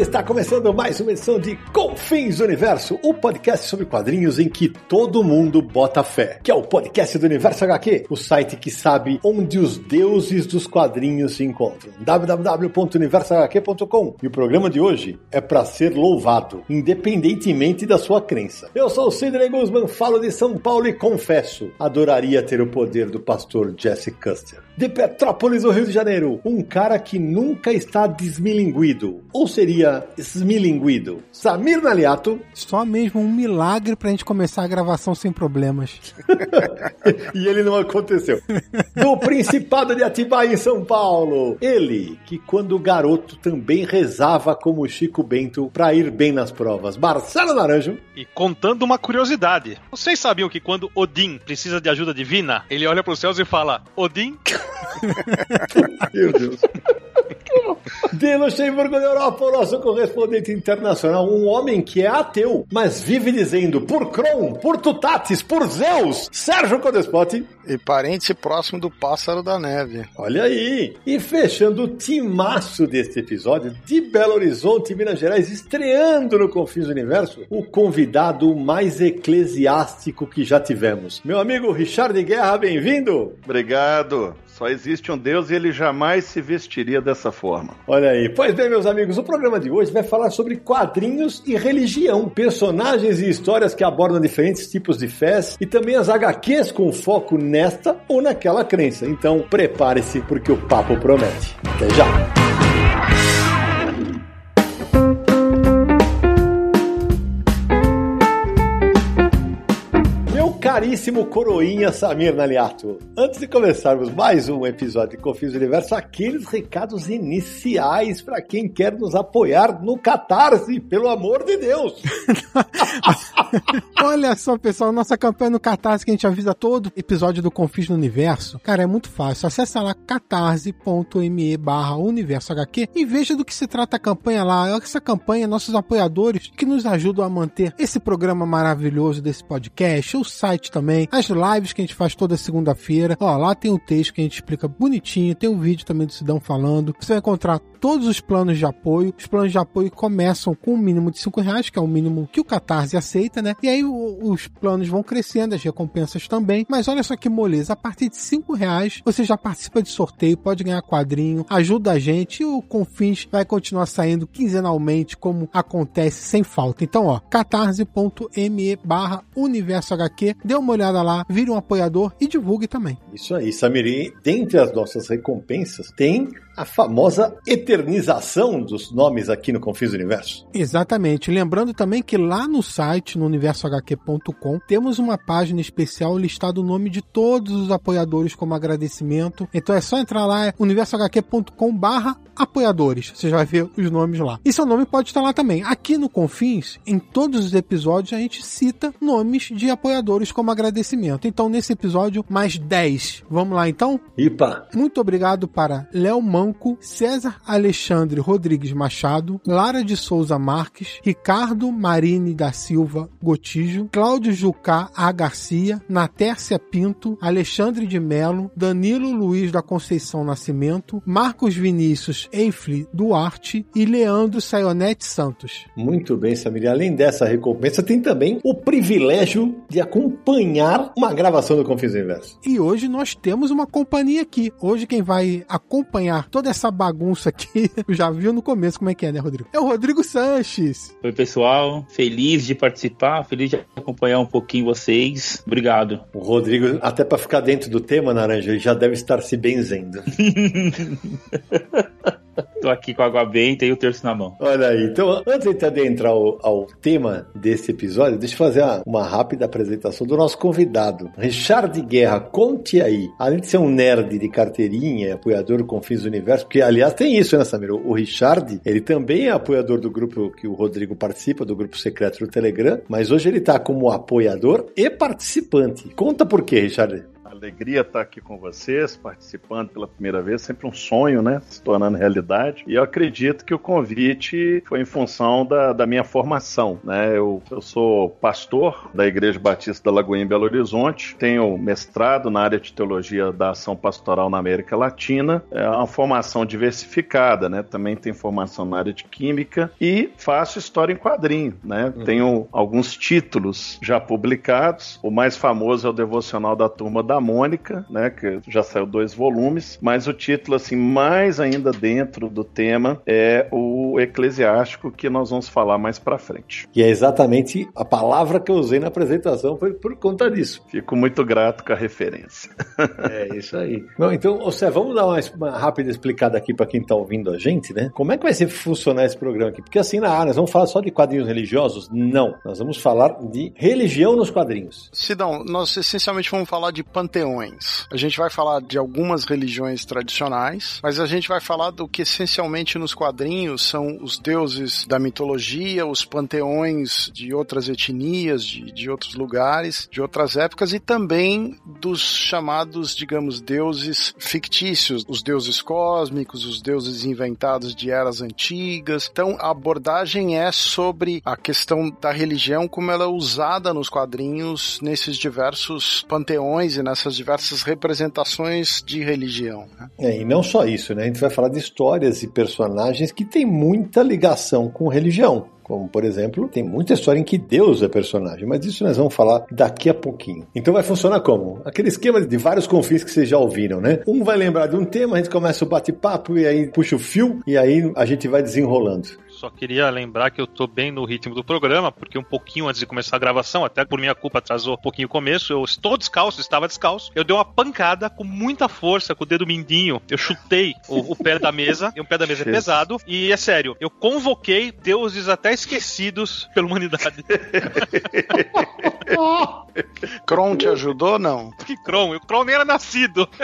Está começando mais uma edição de Confins do Universo, o podcast sobre quadrinhos em que todo mundo bota fé. Que é o podcast do Universo HQ, o site que sabe onde os deuses dos quadrinhos se encontram. www.universohq.com. E o programa de hoje é para ser louvado, independentemente da sua crença. Eu sou o Sidney Guzman, falo de São Paulo e confesso, adoraria ter o poder do pastor Jesse Custer. De Petrópolis, no Rio de Janeiro, um cara que nunca está desmilinguido, ou seria esmilinguido. Samir Naliato. Só mesmo um milagre pra gente começar a gravação sem problemas. e ele não aconteceu. Do Principado de Atibaia, em São Paulo. Ele, que quando garoto também rezava como Chico Bento pra ir bem nas provas. Marcelo Naranjo. E contando uma curiosidade. Vocês sabiam que quando Odin precisa de ajuda divina, ele olha pros céus e fala: Odin? Meu Deus. De Luxemburgo da Europa, o nosso correspondente internacional, um homem que é ateu, mas vive dizendo por Kron, por Tutatis, por Zeus, Sérgio Codespotti. E parente próximo do pássaro da neve. Olha aí! E fechando o timaço deste episódio, de Belo Horizonte, Minas Gerais, estreando no Confins do Universo, o convidado mais eclesiástico que já tivemos. Meu amigo Richard Guerra, bem-vindo! Obrigado! Só existe um Deus e ele jamais se vestiria dessa forma. Olha aí. Pois bem, meus amigos, o programa de hoje vai falar sobre quadrinhos e religião, personagens e histórias que abordam diferentes tipos de fés e também as HQs com foco nesta ou naquela crença. Então, prepare-se porque o papo promete. Até já! Caríssimo coroinha Samir Naliato. Antes de começarmos mais um episódio de Confis Universo, aqueles recados iniciais para quem quer nos apoiar no Catarse, pelo amor de Deus. Olha só, pessoal, nossa campanha no Catarse que a gente avisa todo episódio do Confis no Universo. Cara, é muito fácil. Acesse lá catarse.me barra universo HQ e veja do que se trata a campanha lá. Essa campanha, nossos apoiadores que nos ajudam a manter esse programa maravilhoso desse podcast, o site também, as lives que a gente faz toda segunda-feira. Ó, lá tem o texto que a gente explica bonitinho, tem o um vídeo também do Sidão falando. Você vai encontrar todos os planos de apoio. Os planos de apoio começam com um mínimo de 5 reais, que é o mínimo que o Catarse aceita, né? E aí os planos vão crescendo, as recompensas também. Mas olha só que moleza, a partir de 5 reais você já participa de sorteio, pode ganhar quadrinho, ajuda a gente e o Confins vai continuar saindo quinzenalmente, como acontece sem falta. Então, ó, catarse.me barra universo HQ, dê uma olhada lá, vire um apoiador e divulgue também. Isso aí, Samiri. Dentre as nossas recompensas, tem a famosa eternização dos nomes aqui no Confis Universo. Exatamente. Lembrando também que lá no site, no universohq.com, temos uma página especial listado o nome de todos os apoiadores como agradecimento. Então é só entrar lá, universohq.com barra apoiadores. Você já vai ver os nomes lá. E seu nome pode estar lá também. Aqui no Confins, em todos os episódios, a gente cita nomes de apoiadores como agradecimento. Então, nesse episódio, mais 10. Vamos lá, então? Ipa! Muito obrigado para Léo Manco, César Alexandre Rodrigues Machado, Lara de Souza Marques, Ricardo Marini da Silva Gotijo, Cláudio Jucá A. Garcia, Natércia Pinto, Alexandre de Melo, Danilo Luiz da Conceição Nascimento, Marcos Vinícius Eifle Duarte e Leandro Saionete Santos. Muito bem, Samir. Além dessa recompensa, tem também o privilégio de acompanhar uma gravação do Confis Inverso. E hoje nós temos uma companhia aqui. Hoje quem vai acompanhar toda essa bagunça aqui, já viu no começo como é que é, né, Rodrigo? É o Rodrigo Sanches. Oi, pessoal. Feliz de participar, feliz de acompanhar um pouquinho vocês. Obrigado. O Rodrigo, até para ficar dentro do tema, Naranja, ele já deve estar se benzendo. Tô aqui com água benta e o terço na mão. Olha aí, então antes de adentrar ao, ao tema desse episódio, deixa eu fazer uma, uma rápida apresentação do nosso convidado. Richard Guerra, conte aí. Além de ser um nerd de carteirinha apoiador do Confins do Universo, porque aliás tem isso, né, Samir? O Richard, ele também é apoiador do grupo que o Rodrigo participa, do grupo secreto do Telegram, mas hoje ele tá como apoiador e participante. Conta por quê, Richard? Alegria estar aqui com vocês, participando pela primeira vez, sempre um sonho, né? Se tornando realidade. E eu acredito que o convite foi em função da, da minha formação, né? Eu, eu sou pastor da Igreja Batista da Lagoinha em Belo Horizonte, tenho mestrado na área de teologia da ação pastoral na América Latina, é uma formação diversificada, né? Também tenho formação na área de química e faço história em quadrinho, né? Uhum. Tenho alguns títulos já publicados. O mais famoso é o devocional da turma da Mônica, né, que já saiu dois volumes, mas o título assim mais ainda dentro do tema é o Eclesiástico que nós vamos falar mais para frente. E é exatamente a palavra que eu usei na apresentação foi por conta disso. Fico muito grato com a referência. é isso aí. Bom, então, você vamos dar uma, uma rápida explicada aqui para quem está ouvindo a gente, né? Como é que vai ser funcionar esse programa aqui? Porque assim, na área, nós vamos falar só de quadrinhos religiosos? Não. Nós vamos falar de religião nos quadrinhos. Sidão, nós essencialmente vamos falar de panteão panteões. A gente vai falar de algumas religiões tradicionais, mas a gente vai falar do que essencialmente nos quadrinhos são os deuses da mitologia, os panteões de outras etnias, de, de outros lugares, de outras épocas e também dos chamados, digamos, deuses fictícios, os deuses cósmicos, os deuses inventados de eras antigas. Então a abordagem é sobre a questão da religião como ela é usada nos quadrinhos nesses diversos panteões e nessas essas diversas representações de religião. Né? É, e não só isso, né? A gente vai falar de histórias e personagens que têm muita ligação com religião. Como, por exemplo, tem muita história em que Deus é personagem, mas isso nós vamos falar daqui a pouquinho. Então vai funcionar como? Aquele esquema de vários confins que vocês já ouviram, né? Um vai lembrar de um tema, a gente começa o bate-papo e aí puxa o fio e aí a gente vai desenrolando. Só queria lembrar que eu tô bem no ritmo do programa, porque um pouquinho antes de começar a gravação, até por minha culpa atrasou um pouquinho o começo, eu estou descalço, estava descalço. Eu dei uma pancada com muita força com o dedo mindinho. Eu chutei o, o pé da mesa, e o pé da mesa é pesado. E é sério, eu convoquei deuses até esquecidos pela humanidade. Kron te ajudou não? Que Kron? O Kron nem era nascido.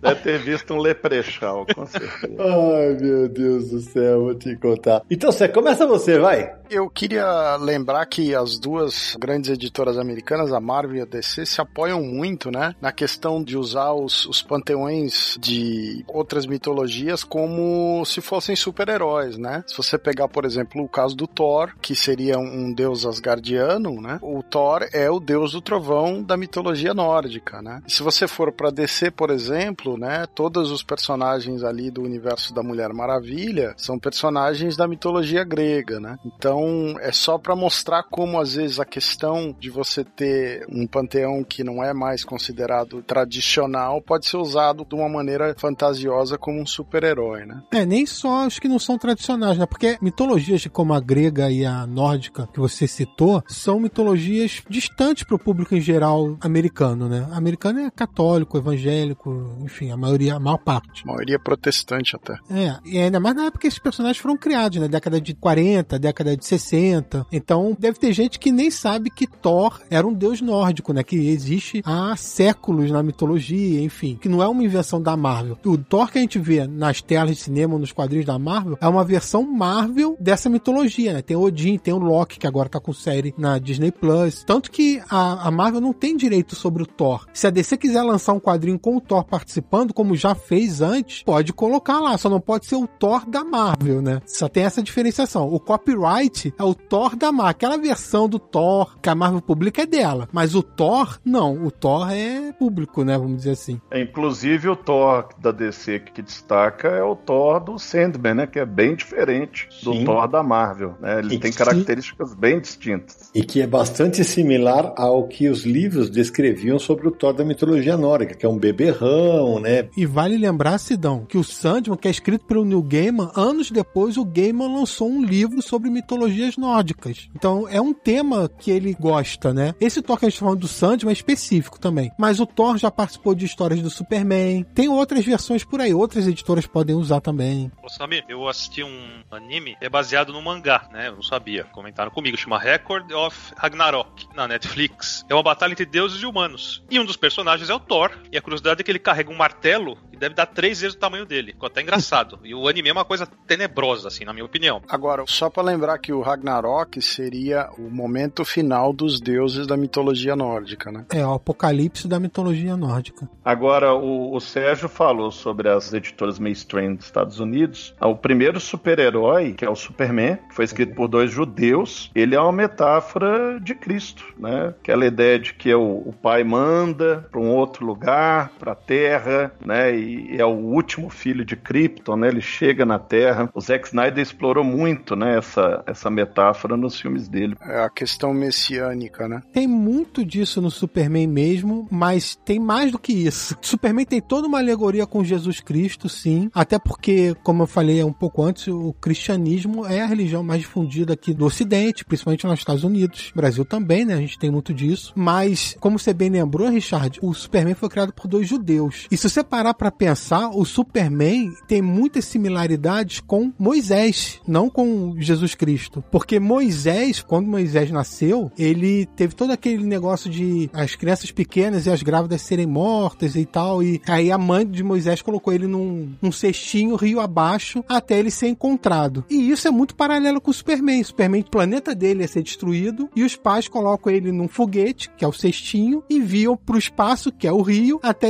Deve ter visto um leprechal, com certeza. Ai, meu Deus do céu, vou te contar. Então, você começa você, vai. Eu queria lembrar que as duas grandes editoras americanas, a Marvel e a DC, se apoiam muito, né, na questão de usar os, os panteões de outras mitologias como se fossem super-heróis, né? Se você pegar, por exemplo, o caso do Thor, que seria um deus asgardiano, né? O Thor é o deus do trovão da mitologia nórdica, né? E se você for para DC, por exemplo, né, todos os personagens ali do universo da Mulher Maravilha são personagens da mitologia grega, né? Então é só para mostrar como às vezes a questão de você ter um panteão que não é mais considerado tradicional pode ser usado de uma maneira fantasiosa como um super-herói, né? É, nem só os que não são tradicionais, né? Porque mitologias como a grega e a nórdica que você citou são mitologias distantes para o público em geral americano, né? O americano é católico, evangélico, enfim, a maioria, a maior parte. A maioria protestante até. É, e ainda mais na época que esses personagens foram criados, na década de 40, década de 60. Então, deve ter gente que nem sabe que Thor era um deus nórdico, né? Que existe há séculos na mitologia, enfim. Que não é uma invenção da Marvel. O Thor que a gente vê nas telas de cinema, nos quadrinhos da Marvel, é uma versão Marvel dessa mitologia, né? Tem Odin, tem o Loki, que agora tá com série na Disney Plus. Tanto que a, a Marvel não tem direito sobre o Thor. Se a DC quiser lançar um quadrinho com o Thor participando, como já fez antes, pode colocar lá, só não pode ser o Thor da Marvel, né? Só tem essa diferenciação. O copyright é o Thor da Marvel. Aquela versão do Thor que a Marvel publica é dela, mas o Thor, não. O Thor é público, né? Vamos dizer assim. É, inclusive o Thor da DC que destaca é o Thor do Sandman, né? Que é bem diferente do Sim. Thor da Marvel, né? Ele e tem características bem distintas. E que é bastante similar ao que os livros descreviam sobre o Thor da mitologia nórdica, que é um beberrão, né? E vale lembrar, Sidão, que o Sandman, que é escrito pelo Neil Gaiman, anos depois o Gaiman lançou um livro sobre mitologias nórdicas. Então é um tema que ele gosta, né? Esse Thor que a gente tá falando do Sandman é específico também. Mas o Thor já participou de histórias do Superman. Tem outras versões por aí, outras editoras podem usar também. Ô, Samir, eu assisti um anime é baseado no mangá, né? Eu não sabia. Comentaram comigo. Chama Record of Ragnarok, na Netflix. É uma batalha entre deuses e humanos. E um dos personagens é o Thor. E a curiosidade é que ele carrega um martelo que deve dar três vezes o tamanho dele. Ficou até engraçado. E o anime é uma coisa tenebrosa, assim, na minha opinião. Agora, só pra lembrar que o Ragnarok seria o momento final dos deuses da mitologia nórdica, né? É o apocalipse da mitologia nórdica. Agora, o, o Sérgio falou sobre as editoras mainstream dos Estados Unidos. O primeiro super-herói, que é o Superman, que foi escrito por dois judeus, ele é uma metáfora de Cristo, né? Aquela ideia de que é o, o pai manda para um outro lugar, para a Terra, né? E é o último filho de Krypton, né? Ele chega na Terra. O Zack Snyder explorou muito, né? Essa, essa metáfora nos filmes dele. É a questão messiânica, né? Tem muito disso no Superman mesmo, mas tem mais do que isso. Superman tem toda uma alegoria com Jesus Cristo, sim. Até porque, como eu falei um pouco antes, o cristianismo é a religião mais difundida aqui do Ocidente, principalmente nos Estados Unidos. Brasil também, né? A gente tem muito disso. Mas, como você bem lembrou, Richard, o Superman foi criado por dois judeus. E se você parar pra pensar, o Superman tem muitas similaridades com Moisés, não com Jesus Cristo. Porque Moisés, quando Moisés nasceu, ele teve todo aquele negócio de as crianças pequenas e as grávidas serem mortas e tal. E aí a mãe de Moisés colocou ele num, cestinho rio abaixo até ele ser encontrado. E isso é muito paralelo com o Superman. O Superman, o planeta dele ia ser destruído e os pais colocam ele num foguete, que é o cestinho, e enviam pro espaço, que é o rio, até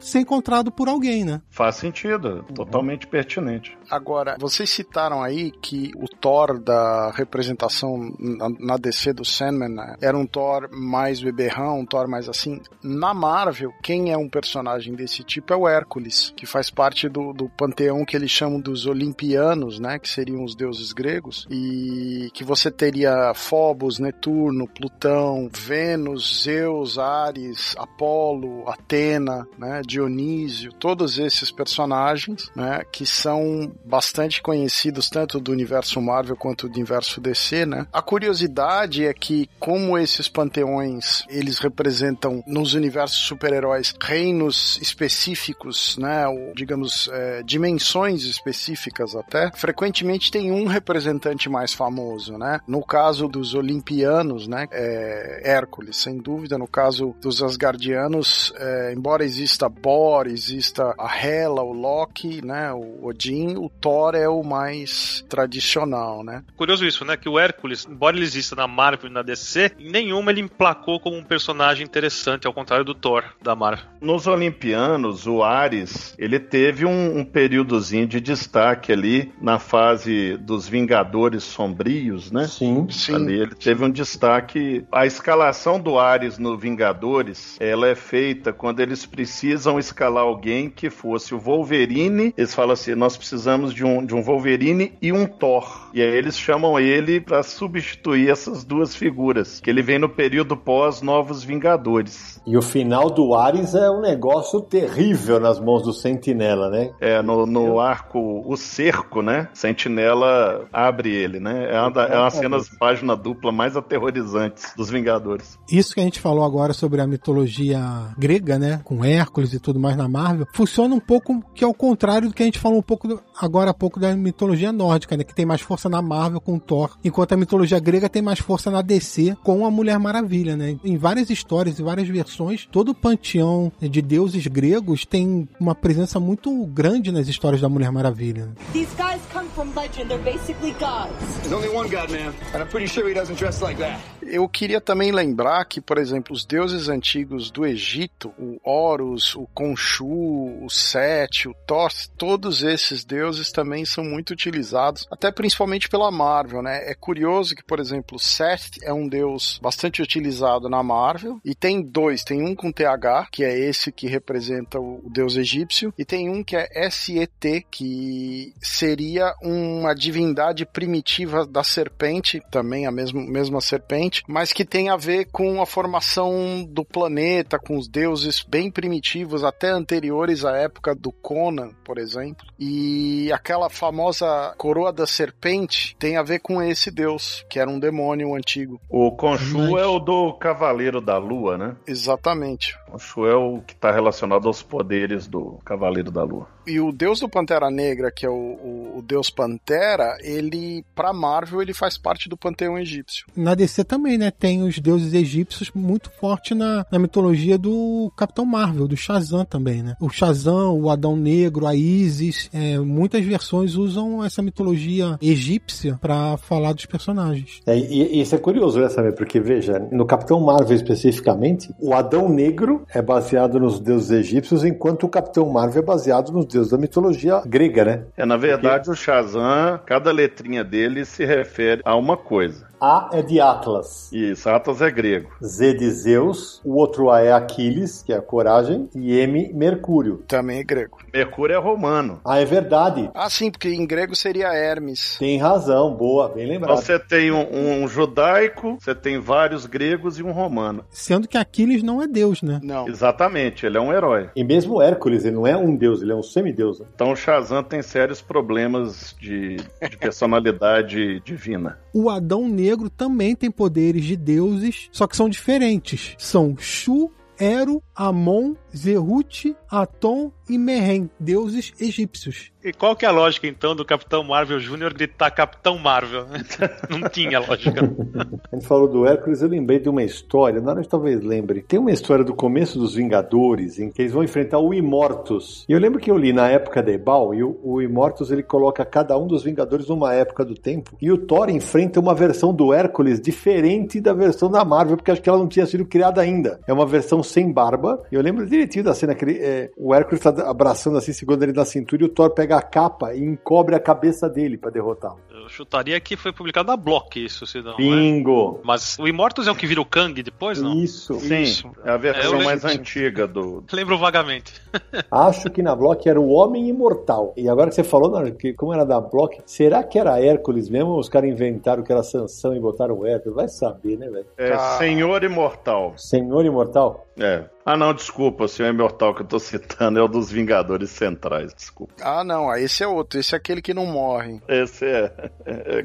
ser encontrado por alguém, né? Faz sentido, totalmente pertinente. Agora, vocês citaram aí que o Thor da representação na, DC do Sandman né, era um Thor mais beberrão, um Thor mais assim. Na Marvel, quem é um personagem desse tipo é o Hércules, que faz parte do, do panteão que eles chamam dos Olimpianos, né? Que seriam os deuses gregos. E que você teria Phobos, Netuno, Plutão, Vênus, Zeus, Ares, Apolo, Atena, né? Dionísio, todos esses personagens, né? Que são bastante conhecidos tanto do universo Marvel quanto do universo DC, né? A curiosidade é que como esses panteões eles representam nos universos super-heróis reinos específicos, né? Ou, digamos é, dimensões específicas até. Frequentemente tem um representante mais famoso, né? No caso dos Olimpianos, né? É Hércules, sem dúvida. No caso dos Asgardianos, é, embora exista Bor, exista a Hela, o Loki, né? O Odin, o Thor é o mais tradicional, né? Curioso isso, né? Que o Hércules, embora ele exista na Marvel e na DC, em nenhuma ele emplacou como um personagem interessante, ao contrário do Thor da Marvel. Nos Olimpianos, o Ares, ele teve um, um períodozinho de destaque ali na fase dos Vingadores Sombrios, né? Sim. Sim. Ali ele teve um destaque. A escalação do Ares no Vingadores, ela é feita quando eles precisam escalar alguém que fosse o Wolverine. Eles falam assim: nós precisamos de um, de um Wolverine e um Thor. E aí eles chamam ele para substituir essas duas figuras, que ele vem no período pós Novos Vingadores. E o final do Ares é um negócio terrível nas mãos do Sentinela, né? É, no, no arco O Cerco, né? Sentinela abre ele, né? É uma, da- é uma cenas página dupla mais aterrorizantes dos Vingadores. Isso que a gente falou agora sobre a mitologia grega, né? Com Hércules e tudo mais na Marvel, funciona um pouco que é o contrário do que a gente falou um pouco do- agora há pouco da mitologia nórdica, né? Que tem mais força na Marvel com o Thor, enquanto a mitologia grega tem mais força na DC com a Mulher Maravilha, né? Em várias histórias e várias versões, todo o panteão de deuses gregos tem uma presença muito grande nas histórias da Mulher Maravilha. né? These guys come from legend. They're basically gods. There's only one God, man, and I'm pretty sure he doesn't dress like that. Eu queria também lembrar que, por exemplo, os deuses antigos do Egito, o Horus, o Khonshu, o Set, o Thor, todos esses deuses também são muito utilizados, até principalmente pela Marvel, né? É curioso que, por exemplo, Seth é um deus bastante utilizado na Marvel, e tem dois, tem um com TH, que é esse que representa o deus egípcio, e tem um que é SET, que seria uma divindade primitiva da serpente, também a mesma, mesma serpente, mas que tem a ver com a formação do planeta, com os deuses bem primitivos, até anteriores à época do Conan, por exemplo. E aquela famosa coroa da serpente tem a ver com esse deus, que era um demônio antigo. O Khonshu é o do Cavaleiro da Lua, né? Exatamente. Khonshu é o que está relacionado aos poderes do Cavaleiro da Lua. E o deus do Pantera Negra, que é o, o, o deus Pantera, ele, pra Marvel, ele faz parte do panteão egípcio. Na DC também, né? Tem os deuses egípcios muito forte na, na mitologia do Capitão Marvel, do Shazam também, né? O Shazam, o Adão Negro, a Isis, é, muitas versões usam essa mitologia egípcia para falar dos personagens. É, e, e isso é curioso, né, saber? Porque, veja, no Capitão Marvel especificamente, o Adão Negro é baseado nos deuses egípcios, enquanto o Capitão Marvel é baseado nos deuses da mitologia grega, né? É, na verdade, o Shazam, cada letrinha dele se refere a uma coisa. A é de Atlas. Isso, Atlas é grego. Z de Zeus, o outro A é Aquiles, que é a coragem, e M, Mercúrio. Também é grego. Mercúrio é romano. Ah, é verdade. Ah, sim, porque em grego seria Hermes. Tem razão, boa, bem lembrado. Você tem um, um judaico, você tem vários gregos e um romano. Sendo que Aquiles não é deus, né? Não. Exatamente, ele é um herói. E mesmo Hércules, ele não é um deus, ele é um semideus. né? Então o Shazam tem sérios problemas de, de personalidade divina. O Adão Negro também tem poderes de deuses, só que são diferentes. São Shu, Ero, Amon, Zerut, Atom e Mehen, deuses egípcios. E qual que é a lógica, então, do Capitão Marvel Jr. gritar Capitão Marvel? Não tinha lógica. A gente falou do Hércules, eu lembrei de uma história, na verdade talvez lembre. Tem uma história do começo dos Vingadores, em que eles vão enfrentar o Imortus. E eu lembro que eu li na época da Ebal, e o, o Imortus ele coloca cada um dos Vingadores numa época do tempo. E o Thor enfrenta uma versão do Hércules diferente da versão da Marvel, porque acho que ela não tinha sido criada ainda. É uma versão sem barba. E eu lembro direitinho da cena que ele, é, o Hércules tá abraçando assim, segurando ele na cintura, e o Thor pega a capa e encobre a cabeça dele pra derrotá-lo. Eu chutaria que foi publicado na Block isso, se não é? Bingo! Mas o Immortus é o que vira o Kang depois, não? Isso. Sim, Isso. é a versão É, mais lembro. antiga do. Lembro vagamente. Acho que na Block era o Homem Imortal. E agora que você falou, Nara, que como era da Block, será que era Hércules mesmo? Ou os caras inventaram que era Sansão e botaram o Hércules? Vai saber, né, velho? É Tá. Senhor Imortal. Senhor Imortal? É. Ah, não, desculpa, o Senhor Imortal que eu tô citando é o dos Vingadores Centrais, desculpa. Ah, não, ah, esse é outro. Esse é aquele que não morre. Esse é, é, é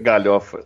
galhofa.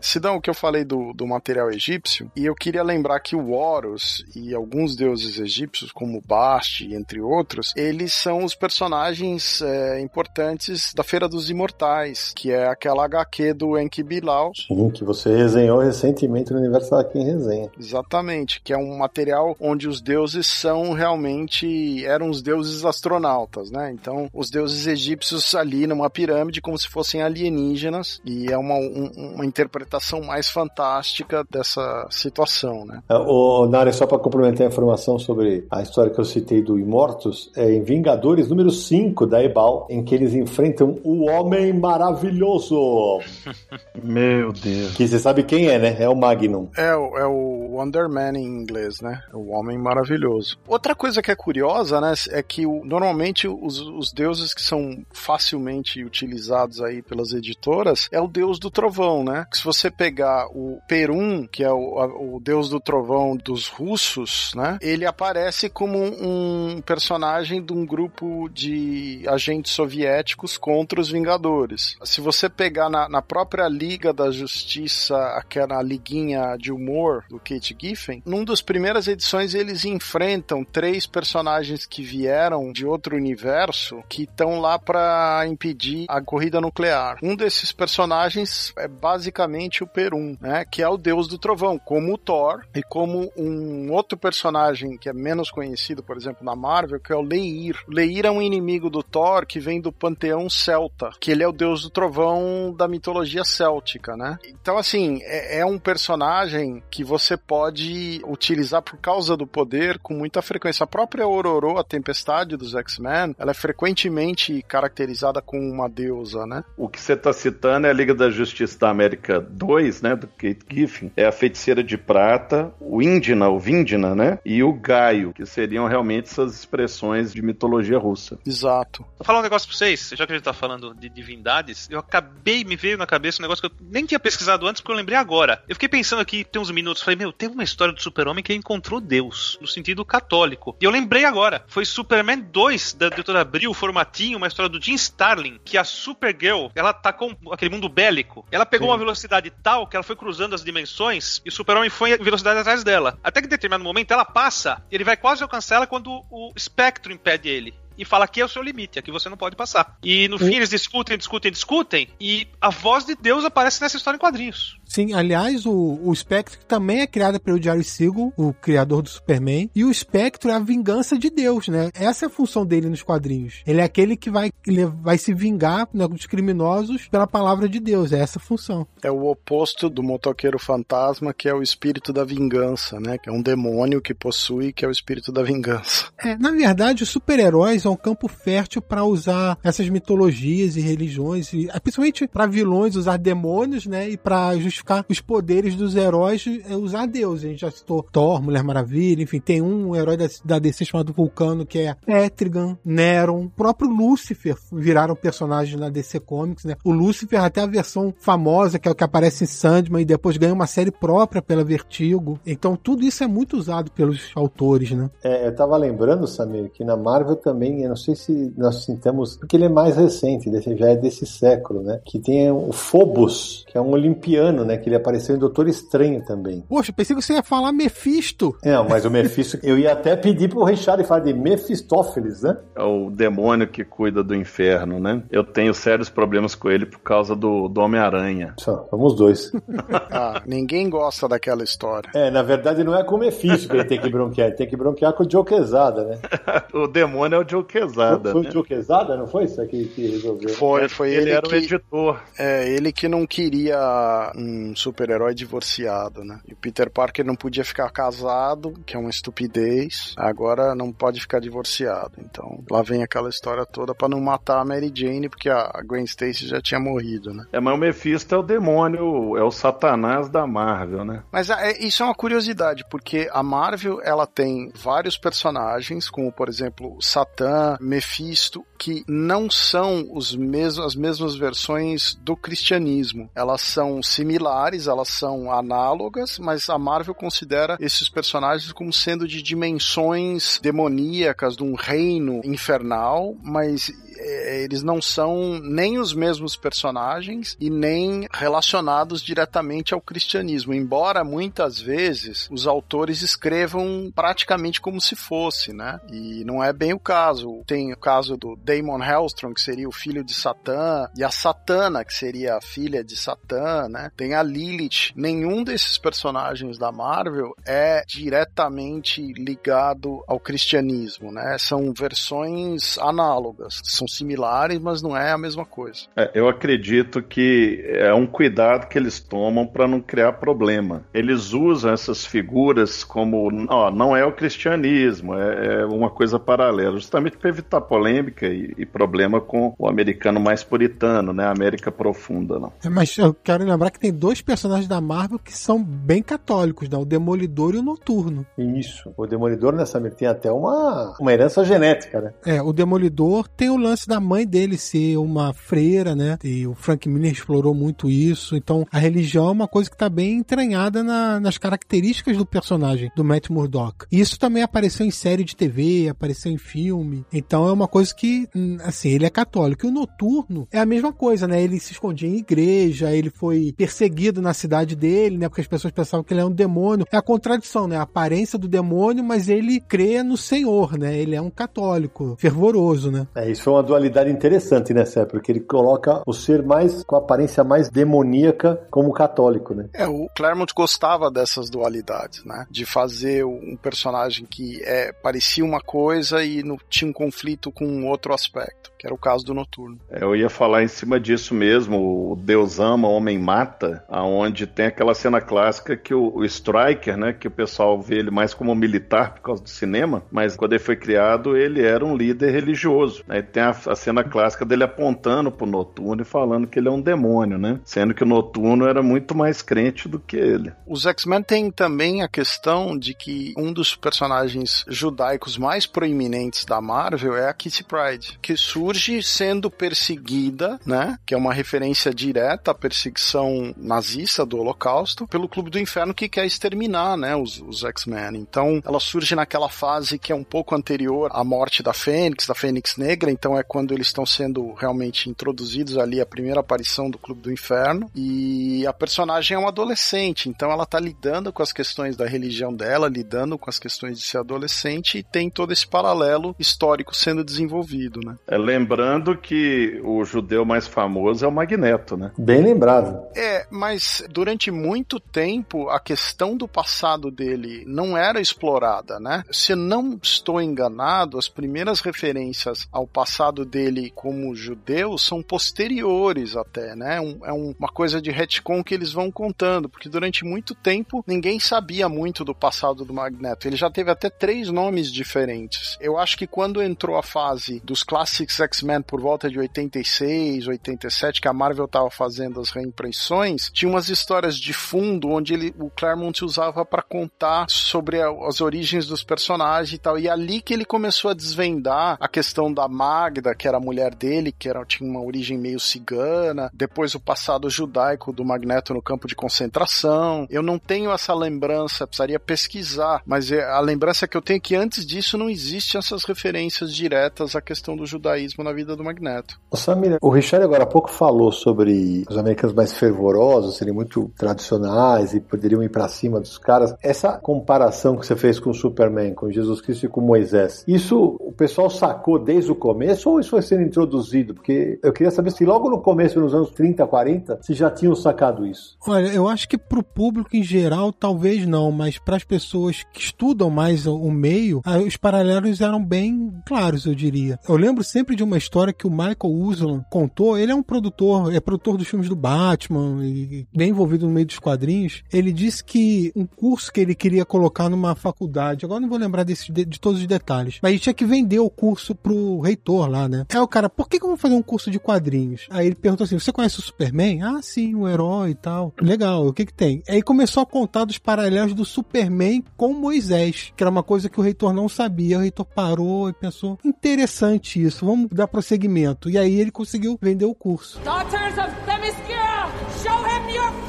Sidão, o que eu falei do, do material egípcio, e eu queria lembrar que o Horus e alguns deuses egípcios, como Bast, entre outros, eles são os personagens é, importantes da Feira dos Imortais, que é aquela HQ do Enki Bilal. Sim, que você resenhou recentemente no Universo aqui em resenha. Exatamente, que é um material onde os deuses são realmente eram os deuses astronautas, né? Então, os deuses egípcios ali numa pirâmide como se fossem alienígenas e é uma, um- uma interpretação mais fantástica dessa situação, né? O Nara, só para complementar a informação sobre a história que eu citei do Imortus, é em Vingadores número 5 da Ebal, em que eles enfrentam o Homem Maravilhoso. Meu Deus. Que você sabe quem é, né? É o Magnum. É, o- é o Wonder Man em inglês, né? O Homem Maravilhoso. Outra coisa que é curiosa, né, é que o- normalmente os, os deuses que são facilmente utilizados aí pelas editoras é o deus do trovão, né? Que se você pegar o Perun, que é o, a- o deus do trovão dos russos, né? Ele aparece como um personagem de um grupo de agentes soviéticos contra os Vingadores. Se você pegar na, na própria Liga da Justiça, aquela liguinha de humor do Kate Giffen, num das primeiras edições eles enfrentam três personagens que vieram de outro universo que estão lá para impedir a corrida nuclear. Um desses personagens é basicamente o Perun, né, que é o deus do trovão, como o Thor e como um outro personagem que é menos conhecido, por exemplo, na Marvel, que é o Leir. Leir é um inimigo do Thor que vem do panteão celta, que ele é o deus do trovão da mitologia céltica, né? Então, assim, é, é um personagem que você pode utilizar por causa do poder com muita frequência. A própria Ororo, a tempestade dos X-Men, ela é frequentemente caracterizada como uma deusa, né? O que você está citando é a Liga da Justiça da América 2, né? Do Kate Giffen. É a Feiticeira de Prata, o Indina, o Vindina, né? E o Gaio, que seriam realmente essas expressões de mitologia russa. Exato. Vou falar um negócio pra vocês, já que a gente tá falando de divindades, eu acabei, me veio na cabeça um negócio que eu nem tinha pesquisado antes, porque eu lembrei agora. Eu fiquei pensando aqui, tem uns minutos, falei, meu, tem uma história do super-homem que encontrou Deus, no sentido católico. E eu lembrei agora, foi Superman 2, da editora Abril, formatinho, uma história do Jim Starlin, que a Supergirl, ela tá com aquele mundo bélico, ela pegou Sim. uma velocidade tal que ela foi cruzando as dimensões e o super-homem foi em velocidade atrás dela. Até que em determinado momento ela passa, ele vai quase alcançar ela quando o espectro impede ele. E fala aqui é o seu limite, aqui você não pode passar. E no fim eles discutem, discutem, discutem, e a voz de Deus aparece nessa história em quadrinhos. Sim, aliás, o, o Spectre também é criado pelo Jerry Siegel, o criador do Superman, e o Spectre é a vingança de Deus, né? Essa é a função dele nos quadrinhos. Ele é aquele que vai, ele vai se vingar né, dos criminosos pela palavra de Deus, é essa a função. É o oposto do motoqueiro fantasma, que é o espírito da vingança, né? Que é um demônio que possui, que é o espírito da vingança. É, na verdade, os super-heróis é um campo fértil para usar essas mitologias e religiões, e, é, principalmente para vilões usar demônios, né? E para justificar os poderes dos heróis, é, usar Deus. A gente já citou Thor, Mulher Maravilha, enfim, tem um herói da, da DC chamado Vulcano, que é Etrigan, Neron, o próprio Lúcifer viraram personagens na DC Comics, né? O Lúcifer, até a versão famosa, que é o que aparece em Sandman, e depois ganha uma série própria pela Vertigo. Então, tudo isso é muito usado pelos autores, né? É, eu tava lembrando, Samir, que na Marvel também, eu não sei se nós sintamos, porque ele é mais recente, já é desse século, né? Que tem o Phobos, que é um olimpiano, né? Que ele apareceu em Doutor Estranho também. Poxa, pensei que você ia falar Mephisto. Não, mas o Mephisto, eu ia até pedir pro Richard falar de Mephistófeles, né? É o demônio que cuida do inferno, né? Eu tenho sérios problemas com ele por causa do, do Homem-Aranha. Só, somos dois. Ah, ninguém gosta daquela história. É, na verdade não é com o Mephisto que ele tem que bronquear, ele tem que bronquear com o Joe Quesada, né? o demônio é o Joe Quesada. Foi né? o Joe Quesada, não foi isso aqui que resolveu? Foi, foi Ele ele, era o que, editor. é, ele que não queria um super-herói divorciado, né? E o Peter Parker não podia ficar casado, que é uma estupidez. Agora não pode ficar divorciado. Então lá vem aquela história toda pra não matar a Mary Jane, porque a Gwen Stacy já tinha morrido, né? É, mas o Mephisto é o demônio, é o satanás da Marvel, né? Mas é, isso é uma curiosidade, porque a Marvel ela tem vários personagens, como por exemplo Satã, Mephisto, que não são os as mesmas versões do cristianismo. Elas são similares, elas são análogas, mas a Marvel considera esses personagens como sendo de dimensões demoníacas, de um reino infernal, mas eles não são nem os mesmos personagens e nem relacionados diretamente ao cristianismo, embora muitas vezes os autores escrevam praticamente como se fosse, né? E não é bem o caso. Tem o caso do Damon Hellstrom, que seria o filho de Satã, e a Satana, que seria a filha de Satã, né? Tem a Lilith. Nenhum desses personagens da Marvel é diretamente ligado ao cristianismo, né? São versões análogas, são similares, mas não é a mesma coisa. É, eu acredito que é um cuidado que eles tomam para não criar problema. Eles usam essas figuras como, ó, não é o cristianismo, é, é uma coisa paralela, justamente para evitar polêmica e, e, problema com o americano mais puritano, né? A América profunda, não. É, mas eu quero lembrar que tem dois personagens da Marvel que são bem católicos, né? O Demolidor e o Noturno. Isso. O Demolidor nessa tem até uma, uma herança genética, né? É, o Demolidor tem o lance da mãe dele ser uma freira, né? E o Frank Miller explorou muito isso. Então, a religião é uma coisa que está bem entranhada na, nas características do personagem, do Matt Murdock. E isso também apareceu em série de TV, apareceu em filme. Então, é uma coisa que, assim, ele é católico. E o Noturno é a mesma coisa, né? Ele se escondia em igreja, ele foi perseguido na cidade dele, né? Porque as pessoas pensavam que ele é um demônio. É a contradição, né? A aparência do demônio, mas ele crê no Senhor, né? Ele é um católico fervoroso, né? É, isso foi uma dualidade interessante, né, Sé? Porque ele coloca o ser mais com a aparência mais demoníaca como católico, né? É, o Claremont gostava dessas dualidades, né? De fazer um personagem que é, parecia uma coisa e no, tinha um conflito com outro aspecto. Que era o caso do Noturno. É, eu ia falar em cima disso mesmo, o Deus ama, o homem mata, aonde tem aquela cena clássica que o, o Striker, né, que o pessoal vê ele mais como militar por causa do cinema, mas quando ele foi criado, ele era um líder religioso. Né? Tem a, a cena clássica dele apontando pro Noturno e falando que ele é um demônio, né? Sendo que o Noturno era muito mais crente do que ele. Os X-Men têm também a questão de que um dos personagens judaicos mais proeminentes da Marvel é a Kitty Pryde, que surge sendo perseguida, né? Que é uma referência direta à perseguição nazista do Holocausto pelo Clube do Inferno que quer exterminar, né? Os, os X-Men. Então, ela surge naquela fase que é um pouco anterior à morte da Fênix, da Fênix Negra. Então, é quando eles estão sendo realmente introduzidos ali a primeira aparição do Clube do Inferno. E a personagem é uma adolescente, então ela tá lidando com as questões da religião dela, lidando com as questões de ser adolescente e tem todo esse paralelo histórico sendo desenvolvido, né? É, lembrando que o judeu mais famoso é o Magneto, né? Bem lembrado. É, mas durante muito tempo a questão do passado dele não era explorada, né? Se não estou enganado, as primeiras referências ao passado dele como judeu são posteriores até, né? Um, é um, uma coisa de retcon que eles vão contando, porque durante muito tempo ninguém sabia muito do passado do Magneto. Ele já teve até três nomes diferentes. Eu acho que quando entrou a fase dos Classics X-Men por volta de 86, 87, que a Marvel estava fazendo as reimpressões, tinha umas histórias de fundo onde ele, o Claremont usava para contar sobre a, as origens dos personagens e tal. E ali que ele começou a desvendar a questão da Magda, que era a mulher dele, que era, tinha uma origem meio cigana, depois o passado judaico do Magneto no campo de concentração. Eu não tenho essa lembrança, precisaria pesquisar, mas é, a lembrança que eu tenho é que antes disso não existem essas referências diretas à questão do judaísmo na vida do Magneto. Ô, Samir, o Richard agora há pouco falou sobre os americanos mais fervorosos, serem muito tradicionais e poderiam ir para cima dos caras. Essa comparação que você fez com o Superman, com Jesus Cristo e com Moisés, isso o pessoal sacou desde o começo ou isso foi sendo introduzido? Porque eu queria saber se logo no começo, nos anos 30, 40, se já tinham sacado isso. Olha, eu acho que pro público em geral, talvez não, mas para as pessoas que estudam mais o, o meio, ah, os paralelos eram bem claros, eu diria. Eu lembro sempre de uma história que o Michael Uslan contou. Ele é um produtor, é produtor dos filmes do Batman e bem envolvido no meio dos quadrinhos. Ele disse que um curso que ele queria colocar numa faculdade, agora não vou lembrar desse, de, de todos os detalhes, mas ele tinha que vender o curso pro reitor lá, né? Aí o cara, por que, que eu vou fazer um curso de quadrinhos? Aí ele perguntou assim: você conhece o Superman? Ah, sim, o herói e tal. Legal, o que que tem? Aí começou a contar dos paralelos do Superman com Moisés, que era uma coisa que o reitor não sabia. O reitor parou e pensou: interessante isso, vamos dar prosseguimento. E aí ele conseguiu vender o curso. Daughters of Themyscira, show him your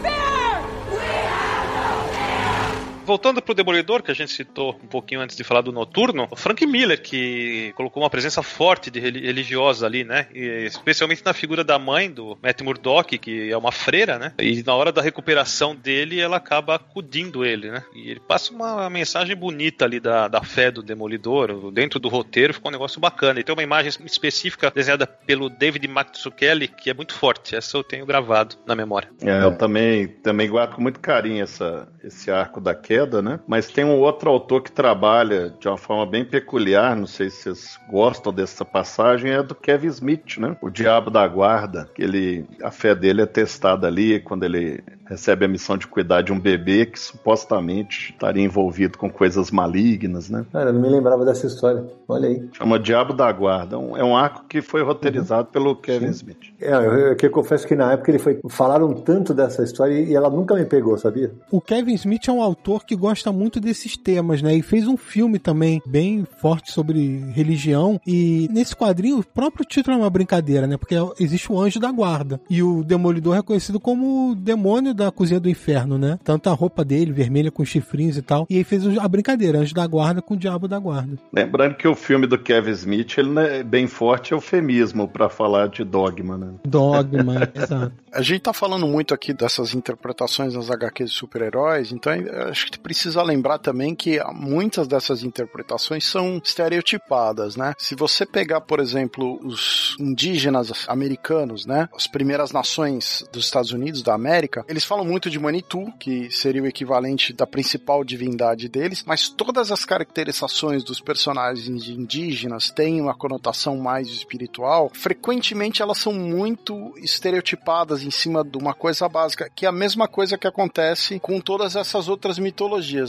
voltando pro Demolidor, que a gente citou um pouquinho antes de falar do Noturno, o Frank Miller, que colocou uma presença forte de religiosa ali, né? E especialmente na figura da mãe do Matt Murdock, que é uma freira, né? E na hora da recuperação dele, ela acaba acudindo ele, né? E ele passa uma mensagem bonita ali da, da fé do Demolidor. Dentro do roteiro ficou um negócio bacana. E tem uma imagem específica desenhada pelo David Mazzucchelli, que é muito forte. Essa eu tenho gravado na memória. É, eu também, também guardo com muito carinho essa, esse arco da queda queda, né? Mas tem um outro autor que trabalha de uma forma bem peculiar, não sei se vocês gostam dessa passagem, é do Kevin Smith, né? O Diabo da Guarda, que ele, a fé dele é testada ali quando ele recebe a missão de cuidar de um bebê que supostamente estaria envolvido com coisas malignas, né? Cara, eu não me lembrava dessa história. Olha aí. Chama Diabo da Guarda. É um arco que foi roteirizado uhum. pelo Kevin Sim. Smith. É, eu, eu, eu, confesso que na época ele foi. Falaram tanto dessa história e ela nunca me pegou, sabia? O Kevin Smith é um autor que gosta muito desses temas, né? E fez um filme também bem forte sobre religião. E nesse quadrinho, o próprio título é uma brincadeira, né? Porque existe o anjo da guarda. E o Demolidor é conhecido como o demônio da cozinha do inferno, né? Tanto a roupa dele, vermelha com chifrinhos e tal. E aí fez a brincadeira, anjo da guarda com o diabo da guarda. Lembrando que o filme do Kevin Smith, ele é bem forte eufemismo para falar de dogma, né? Dogma, exato. A gente tá falando muito aqui dessas interpretações nas HQs de super-heróis, então acho que precisa lembrar também que muitas dessas interpretações são estereotipadas, né? Se você pegar, por exemplo, os indígenas americanos, né? As primeiras nações dos Estados Unidos da América, eles falam muito de Manitou, que seria o equivalente da principal divindade deles, mas todas as caracterizações dos personagens indígenas têm uma conotação mais espiritual. Frequentemente elas são muito estereotipadas em cima de uma coisa básica, que é a mesma coisa que acontece com todas essas outras mitologias.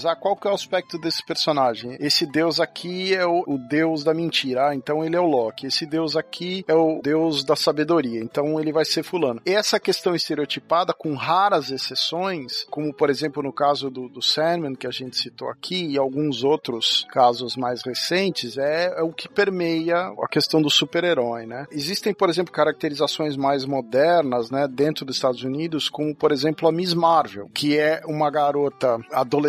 Ah, qual que é o aspecto desse personagem? Esse deus aqui é o, o deus da mentira, ah, então ele é o Loki. Esse deus aqui é o deus da sabedoria, então ele vai ser fulano. Essa questão estereotipada, com raras exceções, como por exemplo no caso do, do Sandman, que a gente citou aqui, e alguns outros casos mais recentes, é, é o que permeia a questão do super-herói, né? Existem, por exemplo, caracterizações mais modernas, né, dentro dos Estados Unidos, como por exemplo a Miss Marvel, que é uma garota adolescente,